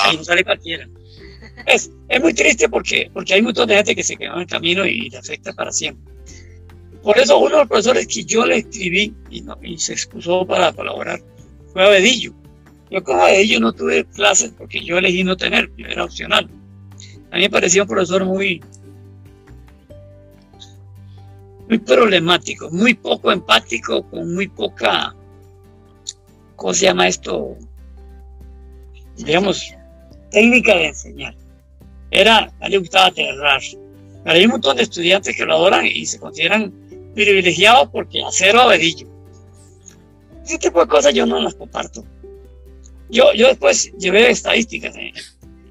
Ahí no sale cualquiera. Es, es muy triste porque, porque hay un montón de gente que se quedó en el camino y le afecta para siempre. Por eso uno de los profesores que yo le escribí y, se excusó para colaborar fue Abedillo. Yo con Abedillo no tuve clases porque yo elegí no tener, era opcional. A mí me parecía un profesor muy, muy problemático, muy poco empático, con muy poca, ¿cómo se llama esto? Digamos, técnica de enseñar. Era, a él le gustaba aterrar. Pero hay un montón de estudiantes que lo adoran y se consideran privilegiados porque acero abedillo. Ese tipo de cosas yo no las comparto. Yo, yo después llevé estadísticas en,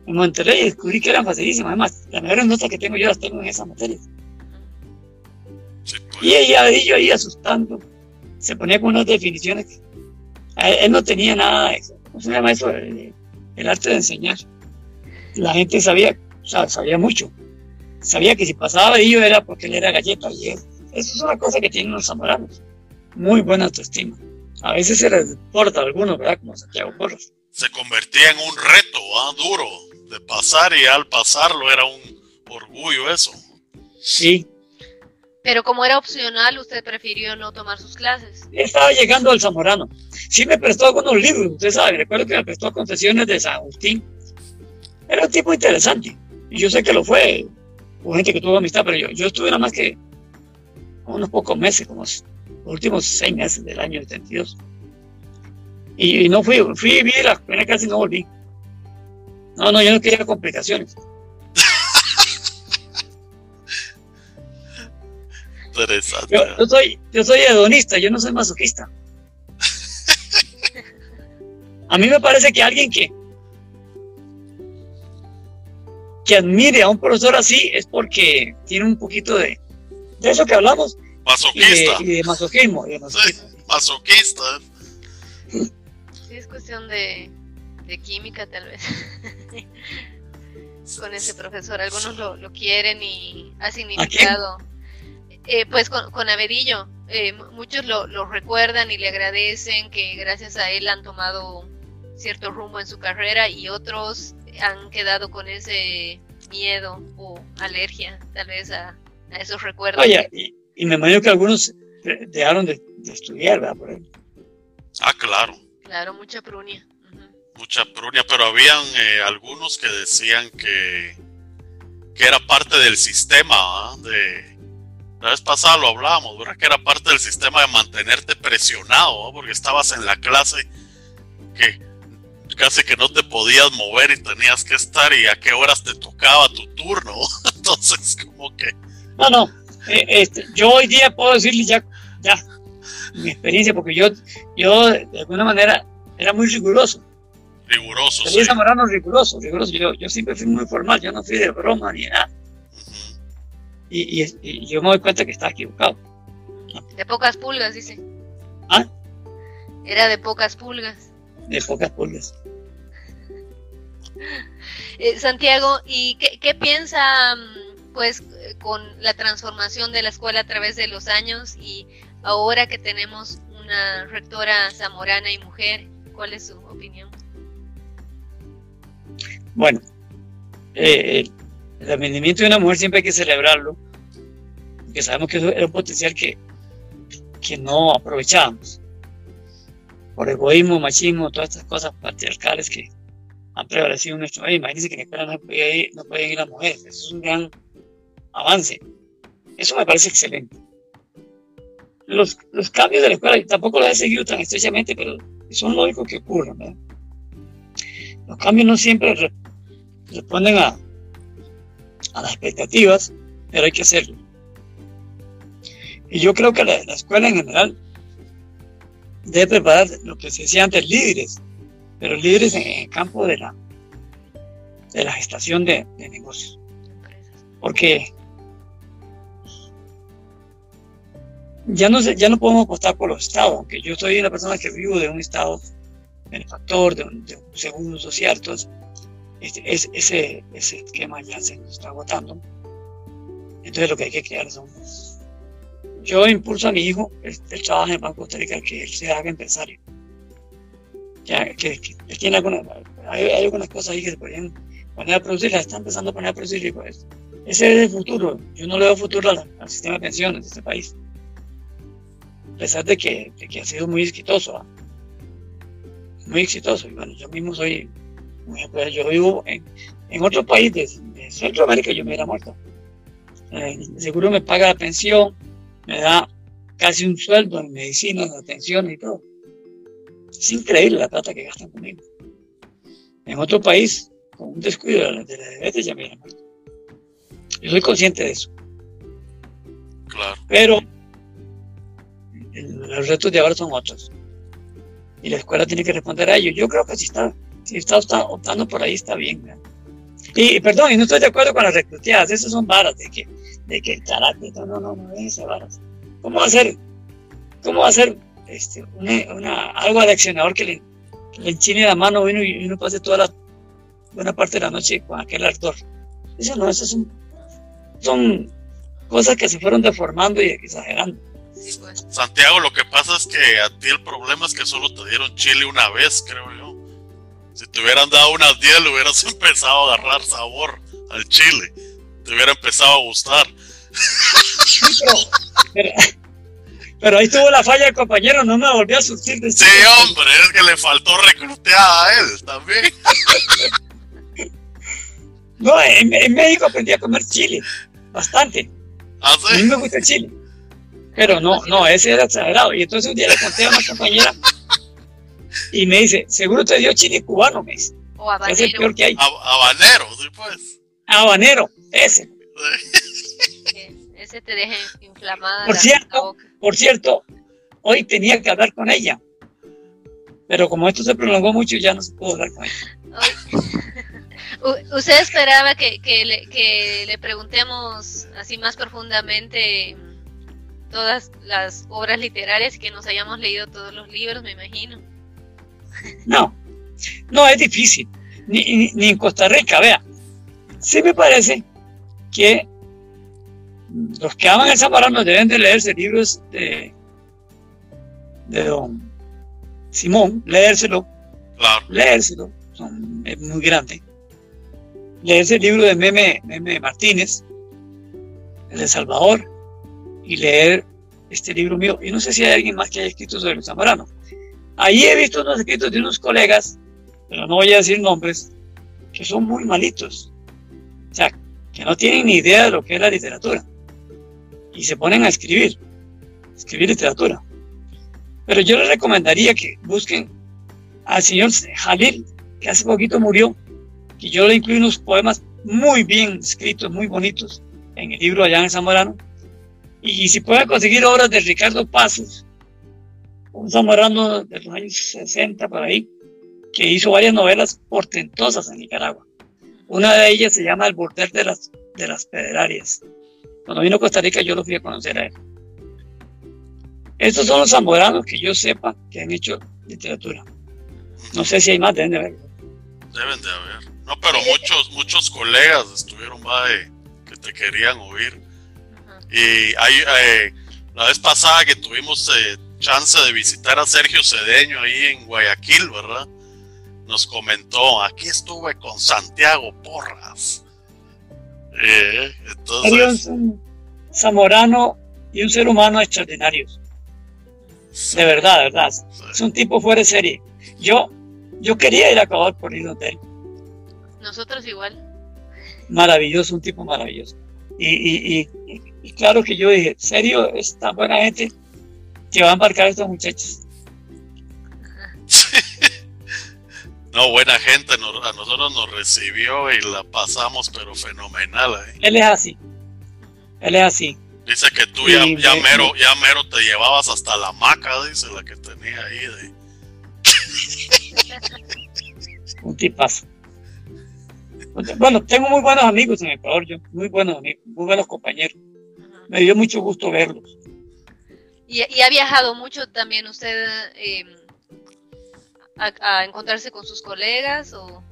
en Monterrey y descubrí que eran facilísimas. Además, las mejores notas que tengo yo las tengo en esa materia. Y ella, Abedillo ahí asustando, se ponía con unas definiciones. Él no tenía nada, ¿cómo se llama eso? El, arte de enseñar. La gente sabía, o sea, sabía mucho. Sabía que si pasaba Abedillo era porque él era galleta. Y eso es una cosa que tienen los zamoranos. Muy buena autoestima. A veces se les porta a algunos, ¿verdad? Como Santiago Porras. Se convertía en un reto, ¿ah? Duro de pasar y al pasarlo era un orgullo eso. Sí. Pero como era opcional, usted prefirió no tomar sus clases. Estaba llegando al Zamorano. Sí me prestó algunos libros, usted sabe, recuerdo que me prestó Confesiones de San Agustín. Era un tipo interesante. Y yo sé que lo fue, hubo gente que tuvo amistad, pero yo, yo estuve nada más que unos pocos meses, como los últimos seis meses del año 72. Y, y no fui, fui, vi la primera clase y no volví. No, no, yo no quería complicaciones. Interesante. Yo, yo, soy, yo soy hedonista, yo no soy masoquista. A mí me parece que alguien que, que admire a un profesor así es porque tiene un poquito de, de eso que hablamos. Masoquista. Y de, y de masoquismo. Y de masoquismo. Sí, masoquista. Sí, es cuestión de, de química tal vez. con ese profesor. Algunos lo, lo quieren y ha significado. Eh, pues con, con Averillo. Eh, muchos lo, lo, recuerdan y le agradecen que gracias a él han tomado cierto rumbo en su carrera y otros han quedado con ese miedo o alergia tal vez a, a esos recuerdos. Oye, y, y, me imagino que algunos dejaron de, de estudiar, ¿verdad? Por. Ah, claro. Claro, mucha prunia mucha prunia, pero habían eh, algunos que decían que, que era parte del sistema, ¿ah? de la vez pasada lo hablábamos, ¿verdad? que era parte del sistema de mantenerte presionado, ¿ah? porque estabas en la clase que casi que no te podías mover y tenías que estar y a qué horas te tocaba tu turno, entonces como que... No, no, eh, este, yo hoy día puedo decirle ya, ya, mi experiencia, porque yo, yo de alguna manera era muy riguroso riguroso. Sí. Zamorano riguroso, riguroso. Yo, yo siempre fui muy formal, yo no fui de broma ni nada. Y, y, y, yo me doy cuenta que estaba equivocado. De pocas pulgas, dice. ¿Ah? Era de pocas pulgas. De pocas pulgas. eh, Santiago, ¿y qué, qué piensa pues con la transformación de la escuela a través de los años y ahora que tenemos una rectora zamorana y mujer? ¿Cuál es su opinión? Bueno, eh, el rendimiento de una mujer siempre hay que celebrarlo, porque sabemos que eso era un potencial que, que no aprovechábamos. Por egoísmo, machismo, todas estas cosas patriarcales que han prevalecido en nuestro país. Imagínense que en escuela no pueden, ir, no pueden ir las mujeres. Eso es un gran avance. Eso me parece excelente. los, los cambios de la escuela, tampoco los he seguido tan estrechamente, pero son lógicos que ocurren. ¿verdad? Los cambios no siempre responden a, a las expectativas, pero hay que hacerlo. Y yo creo que la, escuela en general debe preparar lo que se decía antes, líderes, pero líderes en el campo de la, de la gestación de negocios. Porque ya no, ya no podemos apostar por los estados, aunque yo soy una persona que vivo de un estado benefactor, de un, de un segundo social, entonces este, ese, ese esquema ya se nos está agotando. Entonces lo que hay que crear son... Yo impulso a mi hijo, él, trabaja en Banco Costa Rica, que él se haga empresario. Ya, que, él tiene algunas, hay, algunas cosas ahí que se podrían poner a producir, las está empezando a poner a producir y pues ese es el futuro. Yo no le veo futuro al, al sistema de pensiones de este país pesar de que, de que ha sido muy exitoso, ¿ah? muy exitoso. Y bueno, yo mismo soy, yo vivo en, en otro país de, Centroamérica, yo me hubiera muerto. Eh, seguro me paga la pensión, me da casi un sueldo en medicina, en atención y todo. Es increíble la plata que gastan conmigo. En otro país, con un descuido de la, de la diabetes, ya me hubiera muerto. Yo soy consciente de eso. Claro. Pero los retos de ahora son otros. Y la escuela tiene que responder a ello. Yo creo que si está, si está optando por ahí está bien. Y perdón, y no estoy de acuerdo con las recluteadas, esas son varas de que, de que el carácter, no, no, no, no es varas. ¿Cómo va a ser, cómo va a ser este, una, una, algo al accionador que le, le enchine la mano uno y uno pase toda la buena parte de la noche con aquel ardor? Eso no, eso son, son cosas que se fueron deformando y exagerando. Pues. Santiago, lo que pasa es que a ti el problema es que solo te dieron chile una vez, creo yo. Si te hubieran dado unas 10, le hubieras empezado a agarrar sabor al chile. Te hubiera empezado a gustar. pero, ahí tuvo la falla el compañero, no me volvió a surtir de Sí, hombre, es que le faltó recluteada a él también. no, en, México aprendí a comer chile, bastante. ¿Ah, A mí me gusta el chile. Pero no, no, ese era exagerado. Y entonces un día le conté a una compañera y me dice, seguro te dio chile cubano, me dice. O habanero. Es el peor que hay. habanero, sí pues. Habanero, ese. ese te deja inflamada. Por cierto, por cierto, hoy tenía que hablar con ella. Pero como esto se prolongó mucho, ya no se pudo hablar con ella. ¿Usted esperaba que, que, le, que le preguntemos así más profundamente todas las obras literarias que nos hayamos leído todos los libros, me imagino. No, no es difícil, ni, ni, en Costa Rica, vea. Sí me parece que los que aman el Zamorano deben de leerse libros de, de don Simón, leérselo, claro. leérselo, son, es muy grande. Leerse el libro de Meme, Meme Martínez, El de Salvador, y leer este libro mío. Y no sé si hay alguien más que haya escrito sobre el Zamorano. Ahí he visto unos escritos de unos colegas, pero no voy a decir nombres, que son muy malitos. O sea, que no tienen ni idea de lo que es la literatura. Y se ponen a escribir, escribir literatura. Pero yo les recomendaría que busquen al señor Jalil, que hace poquito murió, que yo le incluí unos poemas muy bien escritos, muy bonitos, en el libro allá en Zamorano, y si pueden conseguir obras de Ricardo Pasos, un zamorano de los años 60 por ahí, que hizo varias novelas portentosas en Nicaragua. Una de ellas se llama El bordel de las, de las Pederarias. Cuando vino a Costa Rica yo lo fui a conocer a él. Estos son los zamoranos que yo sepa que han hecho literatura. No sé si hay más, deben de haber. Deben de haber. No, pero muchos, muchos colegas estuvieron más de que te querían oír. Y hay, eh, la vez pasada que tuvimos eh, chance de visitar a Sergio Cedeño ahí en Guayaquil, ¿verdad? Nos comentó, aquí estuve con Santiago Porras. Eh, entonces... un zamorano y un ser humano extraordinarios. De verdad, de verdad. Es un tipo fuera de serie. Yo, yo quería ir a acabar por ir hotel. Nosotros igual. Maravilloso, un tipo maravilloso. y, y, y, y claro que yo dije, ¿serio? Esta buena gente que va a embarcar a estos muchachos. No, buena gente, a nosotros nos recibió y la pasamos, pero fenomenal. ahí. Él es así. Él es así. Dice que tú ya, ya, mero, ya mero te llevabas hasta la maca, dice la que tenía ahí. De... Un tipazo. Bueno, tengo muy buenos amigos en Ecuador, yo, muy buenos amigos, muy buenos compañeros. Me dio mucho gusto verlos. ¿Y, ha viajado mucho también usted eh, a, encontrarse con sus colegas o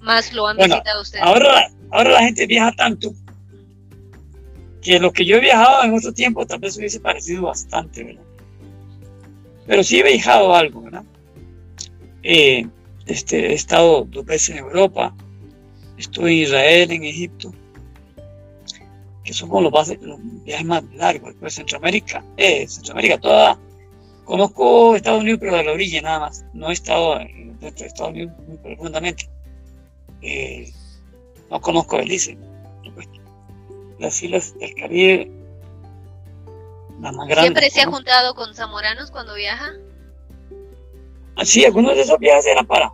más lo han visitado ustedes? Ahora, ahora la gente viaja tanto que lo que yo he viajado en otro tiempo tal vez hubiese parecido bastante, ¿verdad? Pero sí he viajado algo, ¿verdad? Eh, este, he estado dos veces en Europa, estuve en Israel, en Egipto, que son como los, viajes más largos. Después Centroamérica, eh, Centroamérica toda. Conozco Estados Unidos, pero de la orilla nada más. No he estado dentro de Estados Unidos muy profundamente. Eh, no conozco Belice. Las islas del Caribe, las más grandes. ¿Siempre se ha juntado con zamoranos cuando viaja? Ah, sí, algunos de esos viajes eran para,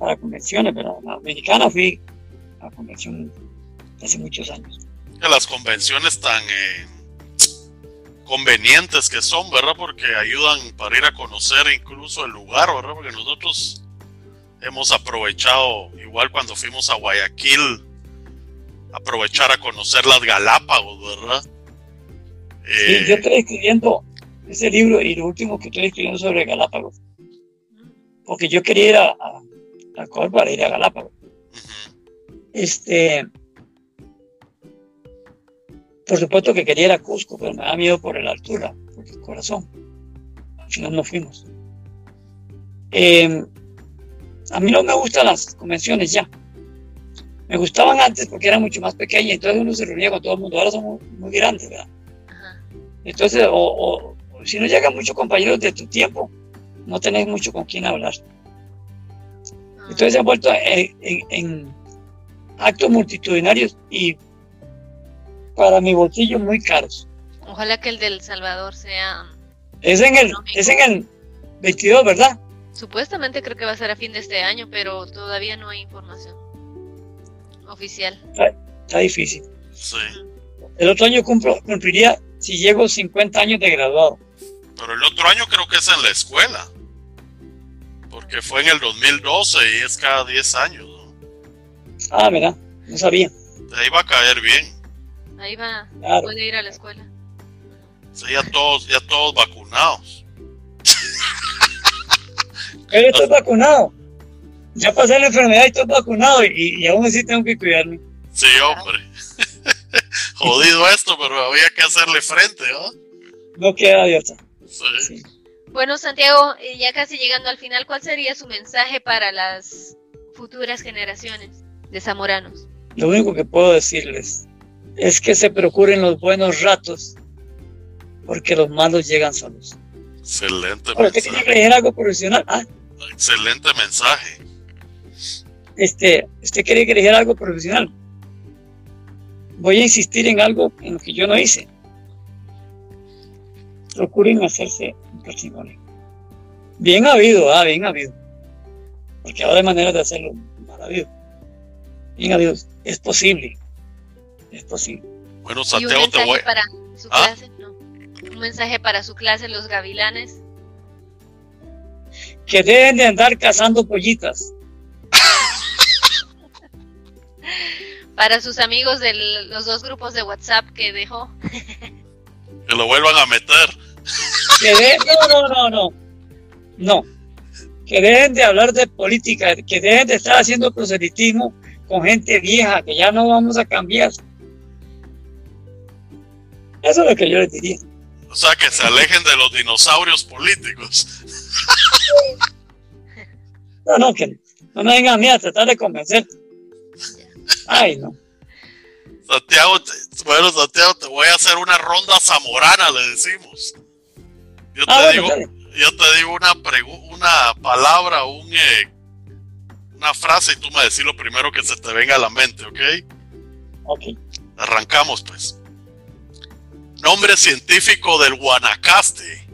para convenciones, pero la americana fui a convención hace muchos años las convenciones tan eh, convenientes que son, ¿verdad? Porque ayudan para ir a conocer incluso el lugar, ¿verdad? Porque nosotros hemos aprovechado, igual cuando fuimos a Guayaquil, aprovechar a conocer las Galápagos, ¿verdad? sí, yo estoy escribiendo ese libro y lo último que estoy escribiendo sobre Galápagos. Porque yo quería ir a, a, para ir a Galápagos. Este, por supuesto que quería ir a Cusco, pero me da miedo por la altura, por el corazón. Al final no fuimos. Em, a mí no me gustan las convenciones ya. Me gustaban antes porque eran mucho más pequeñas, entonces uno se reunía con todo el mundo. Ahora son muy, grandes, ¿verdad? Entonces, o, si no llegan muchos compañeros de tu tiempo, no tenés mucho con quién hablar. Ah. Entonces se han vuelto en actos multitudinarios y para mi bolsillo muy caros. Ojalá que el del Salvador sea... Es en el, es en el 22, ¿verdad? Supuestamente creo que va a ser a fin de este año, pero todavía no hay información oficial. Está, difícil. Sí. El otro año cumplo, cumpliría si llego 50 años de graduado. Pero el otro año creo que es en la escuela. Porque fue en el 2012 y es cada 10 años. Ah, ¿verdad? No sabía. Ahí va a caer bien. Ahí va, puede ir a la escuela. Sí, ya todos, ya todos vacunados. Yo estoy vacunado. Ya pasé la enfermedad y estoy vacunado y, aún así tengo que cuidarme. Sí, hombre. Jodido esto, pero había que hacerle frente, ¿no? No queda de Sí. Bueno, Santiago, eh, ya casi llegando al final, ¿cuál sería su mensaje para las futuras generaciones de zamoranos? Lo único que puedo decirles es que se procuren los buenos ratos, porque los malos llegan solos. Excelente mensaje. ¿Usted algo profesional? ¿Ah? Excelente mensaje. Este, ¿Usted quiere que algo profesional? Voy a insistir en algo en lo que yo no hice. Procuren hacerse un patrimonio. Bien habido, ah, bien habido. Porque ahora hay maneras de hacerlo mal habido. Bien habido. Es posible es posible. Bueno, Santiago, te voy. Para su ¿Ah? clase, Un mensaje para su clase, los gavilanes. Que deben de andar cazando pollitas. para sus amigos de los dos grupos de WhatsApp que dejó. que lo vuelvan a meter. Que no, no, no, no. No. Que dejen de hablar de política, que dejen de estar haciendo proselitismo con gente vieja, que ya no vamos a cambiar. Eso es lo que yo les diría. O sea, que se alejen de los dinosaurios políticos. No, no, que no me vengan a mí a tratar de convencer. Ay, no. Santiago, bueno, Santiago, te voy a hacer una ronda zamorana, le decimos. Yo ah, te, digo, yo te digo una, una palabra, un, eh, una frase y tú me decís lo primero que se te venga a la mente, ¿ok? Ok. Arrancamos, pues. Nombre científico del Guanacaste.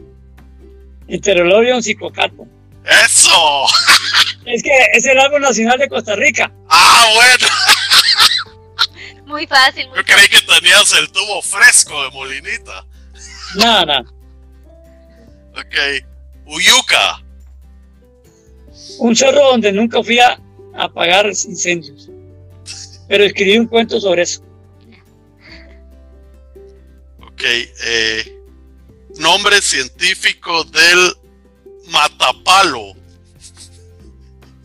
Heterolobium psicocato. ¡Eso! Es que es el árbol nacional de Costa Rica. Ah, bueno. Muy fácil. Muy Yo creí que tenías el tubo fresco de Molinita. Nada, nada. Ok. Uyuca. Un cerro donde nunca fui a apagar incendios. Pero escribí un cuento sobre eso. Ok. eh, nombre científico del matapalo.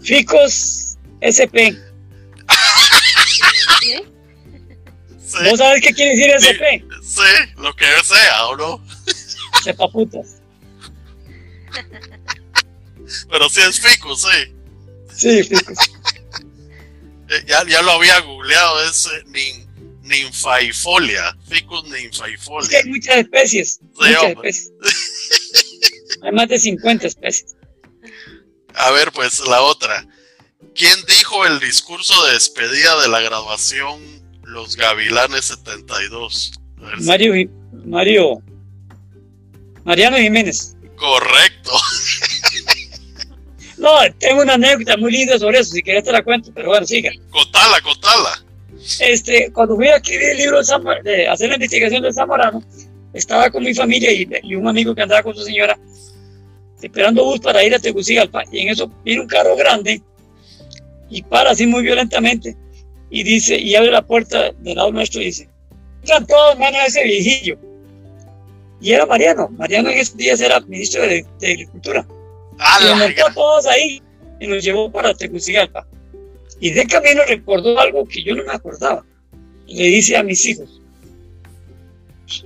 Ficus SP. ¿Sí? ¿Vos sabés qué quiere decir SP? sí, lo que sea, ¿o no? Sepaputas. Pero sí es ficus, sí. Sí, ficus. Eh, Ya, ya lo había googleado, es eh, nin, ninfaifolia. Ficus ninfaifolia. hay muchas especies. muchas especies. Hay más de 50 especies. A ver, pues la otra. ¿Quién dijo el discurso de despedida de la graduación Los Gavilanes 72? A ver si- Mario, Mario, Mariano Jiménez. Correcto. No, tengo una anécdota muy linda sobre eso, si querés te la cuento, pero bueno, siga. Cotala, cotala. Este, cuando fui a escribir el libro de, Zamora- de hacer la investigación de Zamorano, estaba con mi familia y, y un amigo que andaba con su señora esperando bus para ir a Tegucigalpa y en eso viene un carro grande y para así muy violentamente y dice y abre la puerta del lado nuestro y dice entran todos menos ese viejillo y era Mariano Mariano en esos días era ministro de, de Agricultura. A y nos montó a todos ahí y nos llevó para Tegucigalpa. Y de camino recordó algo que yo no me acordaba. Y le dice a mis hijos,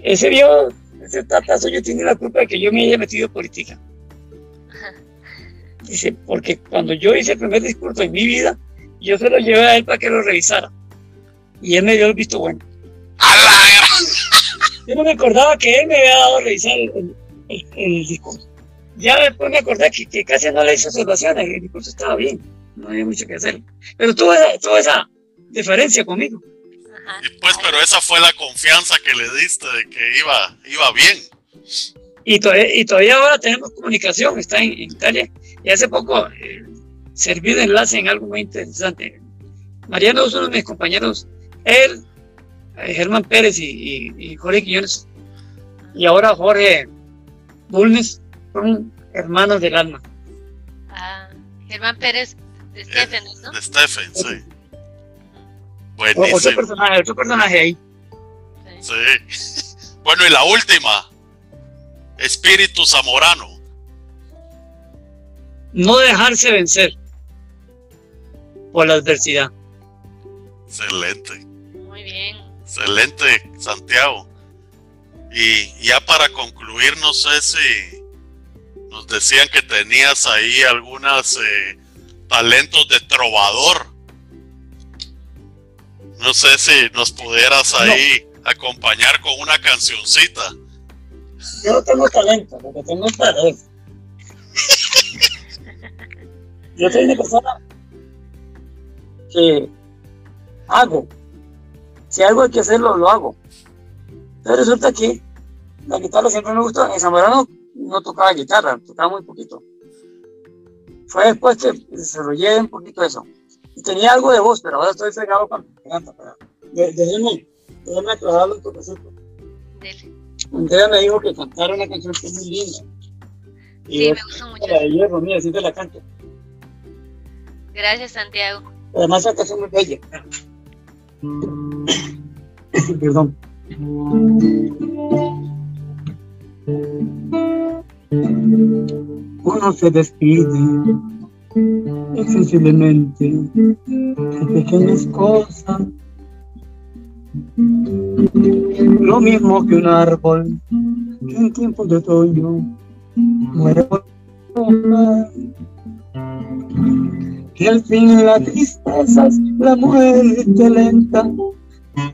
ese viejo, ese tatazo yo tiene la culpa de que yo me haya metido en política. Dice, porque cuando yo hice el primer discurso en mi vida, yo se lo llevé a él para que lo revisara. Y él me dio el visto bueno. Yo no me acordaba que él me había dado a revisar el, el- el- el discurso. Ya después me acordé que, que casi no le hice observaciones, el discurso estaba bien, no había mucho que hacer. Pero tuvo esa, tuvo esa diferencia conmigo. Ajá. Y pues, pero esa fue la confianza que le diste de que iba, iba bien. Y todavía, y todavía ahora tenemos comunicación, está en, en Italia. Y hace poco eh, serví de enlace en algo muy interesante. Mariano es uno de mis compañeros, él, eh, Germán Pérez y, y- y Jorge Quiñones, y ahora Jorge Bulnes, son hermanos del alma. Ah, Germán Pérez de Stephen, ¿no? De Stephen, sí. O- Otro Buenísimo. personaje, otro personaje ahí. Sí. Sí. Bueno, y la última. Espíritu Zamorano. No dejarse vencer por la adversidad. Excelente. Muy bien. Excelente, Santiago. Y ya para concluir, no sé si nos decían que tenías ahí algunos talentos de trovador. No sé si nos pudieras ahí acompañar con una cancioncita. Yo no tengo talento, lo que tengo es talento. Yo soy una persona que hago. Si algo hay que hacerlo, lo hago. Pero resulta que la guitarra siempre me gustó. En Zamorano no tocaba guitarra, tocaba muy poquito. Fue después que desarrollé un poquito eso. Y tenía algo de voz, pero ahora estoy fregado con la garganta. Déjenme, déjenme aclararlo un toquecito. Andrea me dijo que cantara una canción que es muy linda. Y Sí, me gustó mucho. la de hierro, mira, sí te la canto. Gracias, Santiago. Además, la canción es bella. Perdón. Uno se despide sensiblemente de pequeñas cosas. Lo mismo que un árbol que en tiempos de otoño muere por. Que al fin la tristeza es la muerte lenta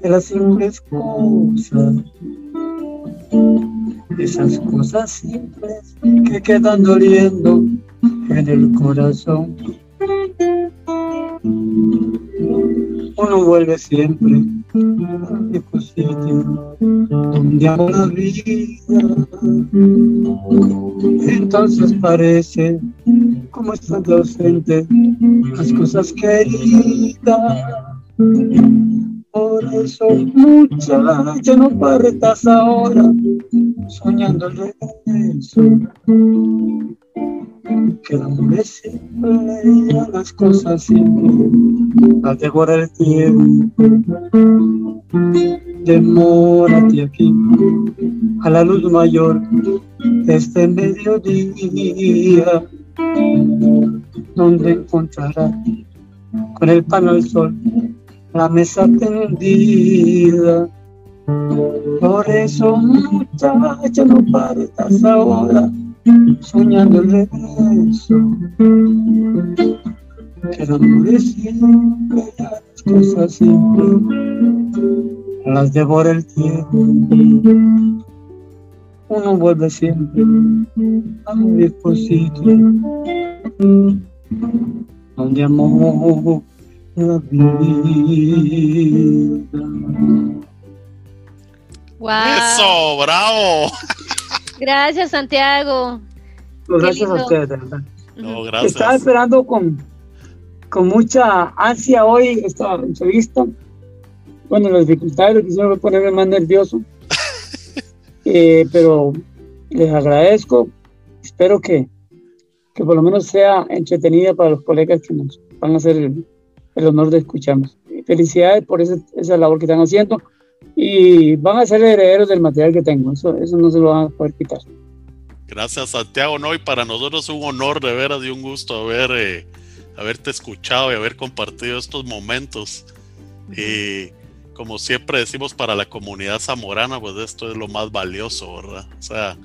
de las simples cosas. Esas cosas simples que quedan doliendo en el corazón. Uno vuelve siempre único sitio donde la vida. Entonces parece como están ausente las cosas queridas. Por eso, muchacha, no partas ahora soñando el regreso. Que el amor es simple las cosas simples las devora el tiempo. Demórate aquí a la luz mayor este mediodía, donde encontrarás con el pan al sol la mesa tendida. Por eso, muchacha, no partas ahora soñando el regreso. El amor es simple, las cosas simples las devora el tiempo. Uno vuelve siempre a un viejo sitio donde amor la vida. Wow. ¡Eso! ¡Bravo! Gracias, Santiago. Pues gracias a ustedes, de verdad. No, Estaba esperando con, con mucha ansia hoy esta entrevista. Bueno, las dificultades lo que hicieron fue ponerme más nervioso. Eh, pero les agradezco. Espero que, que por lo menos sea entretenida para los colegas que nos van a hacer el, el honor de escucharnos. Felicidades por ese- esa labor que están haciendo y van a ser herederos del material que tengo. Eso, eso no se lo van a poder quitar. Gracias, Santiago. No, y para nosotros es un honor, de veras, y un gusto haber, eh, haberte escuchado y haber compartido estos momentos. Y como siempre decimos para la comunidad zamorana, pues esto es lo más valioso, ¿verdad? O sea,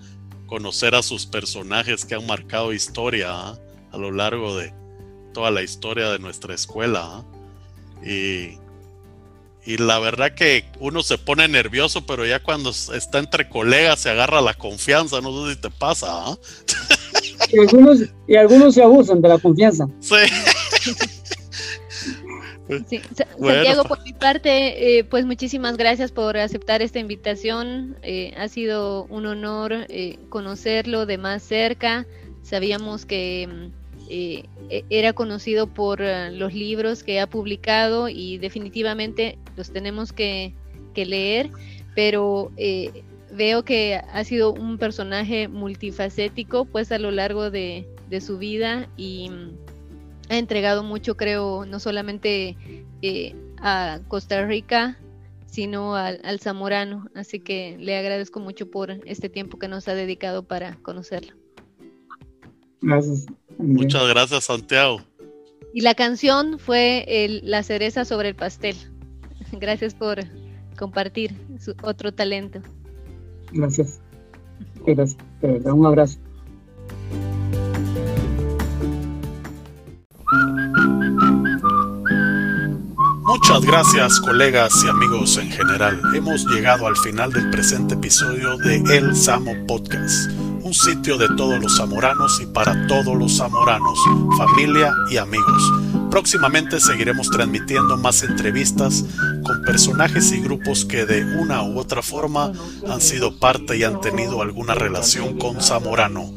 conocer a sus personajes que han marcado historia ¿ah? a lo largo de toda la historia de nuestra escuela. ¿ah? Y, y la verdad que uno se pone nervioso, pero ya cuando está entre colegas se agarra la confianza, no sé si te pasa. ¿ah? Y algunos, y algunos se abusan de la confianza. Sí. Sí, Sa- Bueno. Santiago, por mi parte, eh, pues muchísimas gracias por aceptar esta invitación. Eh, ha sido un honor eh, conocerlo de más cerca. Sabíamos que mm, eh, e- era conocido por eh, los libros que ha publicado y definitivamente los tenemos que, que leer, pero eh, veo que ha sido un personaje multifacético pues a lo largo de, su vida y mm, ha entregado mucho, creo, no solamente eh, a Costa Rica, sino al zamorano. Así que le agradezco mucho por este tiempo que nos ha dedicado para conocerlo. Gracias. Muchas gracias, Santiago. Y la canción fue el- la cereza sobre el pastel. Gracias por compartir su otro talento. Gracias. Gracias. De verdad, un abrazo. Muchas gracias colegas y amigos en general. Hemos llegado al final del presente episodio de El Samo Podcast, un sitio de todos los zamoranos y para todos los zamoranos, familia y amigos. Próximamente seguiremos transmitiendo más entrevistas con personajes y grupos que de una u otra forma han sido parte y han tenido alguna relación con Zamorano,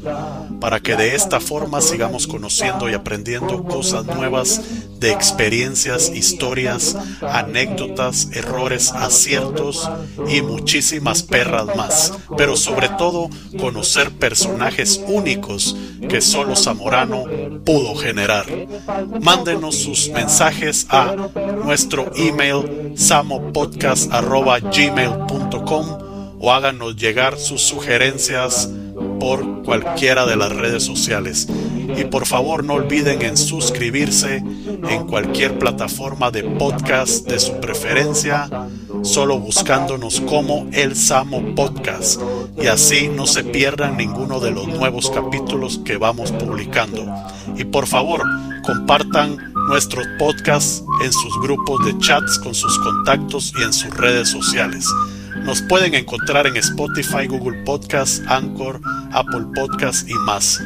para que de esta forma sigamos conociendo y aprendiendo cosas nuevas de experiencias, historias, anécdotas, errores, aciertos y muchísimas perras más. Pero sobre todo conocer personajes únicos que solo Zamorano pudo generar. Mándenos sus mensajes a nuestro email samopodcast.gmail.com o háganos llegar sus sugerencias por cualquiera de las redes sociales. Y por favor no olviden en suscribirse en cualquier plataforma de podcast de su preferencia, solo buscándonos como El Samo Podcast. Y así no se pierdan ninguno de los nuevos capítulos que vamos publicando. Y por favor, compartan nuestros podcasts en sus grupos de chats con sus contactos y en sus redes sociales. Nos pueden encontrar en Spotify, Google Podcasts, Anchor, Apple Podcasts y más.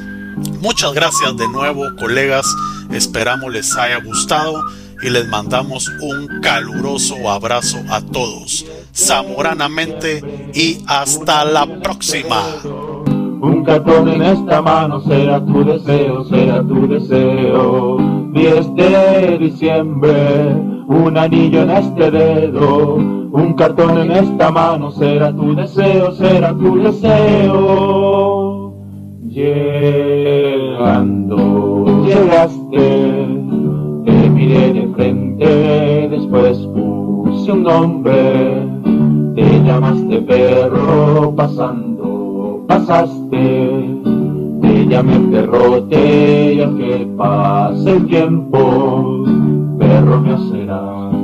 Muchas gracias de nuevo, colegas. Esperamos les haya gustado y les mandamos un caluroso abrazo a todos, zamoranamente y hasta la próxima. Un cartón en esta mano será tu deseo, será tu deseo. 10 de diciembre, un anillo en este dedo. Un cartón en esta mano será tu deseo, será tu deseo. Llegando, llegaste, te miré de frente, después puse un nombre. Te llamaste perro pasando pasaste, te llamé perrote y aunque pase el tiempo, perro me será.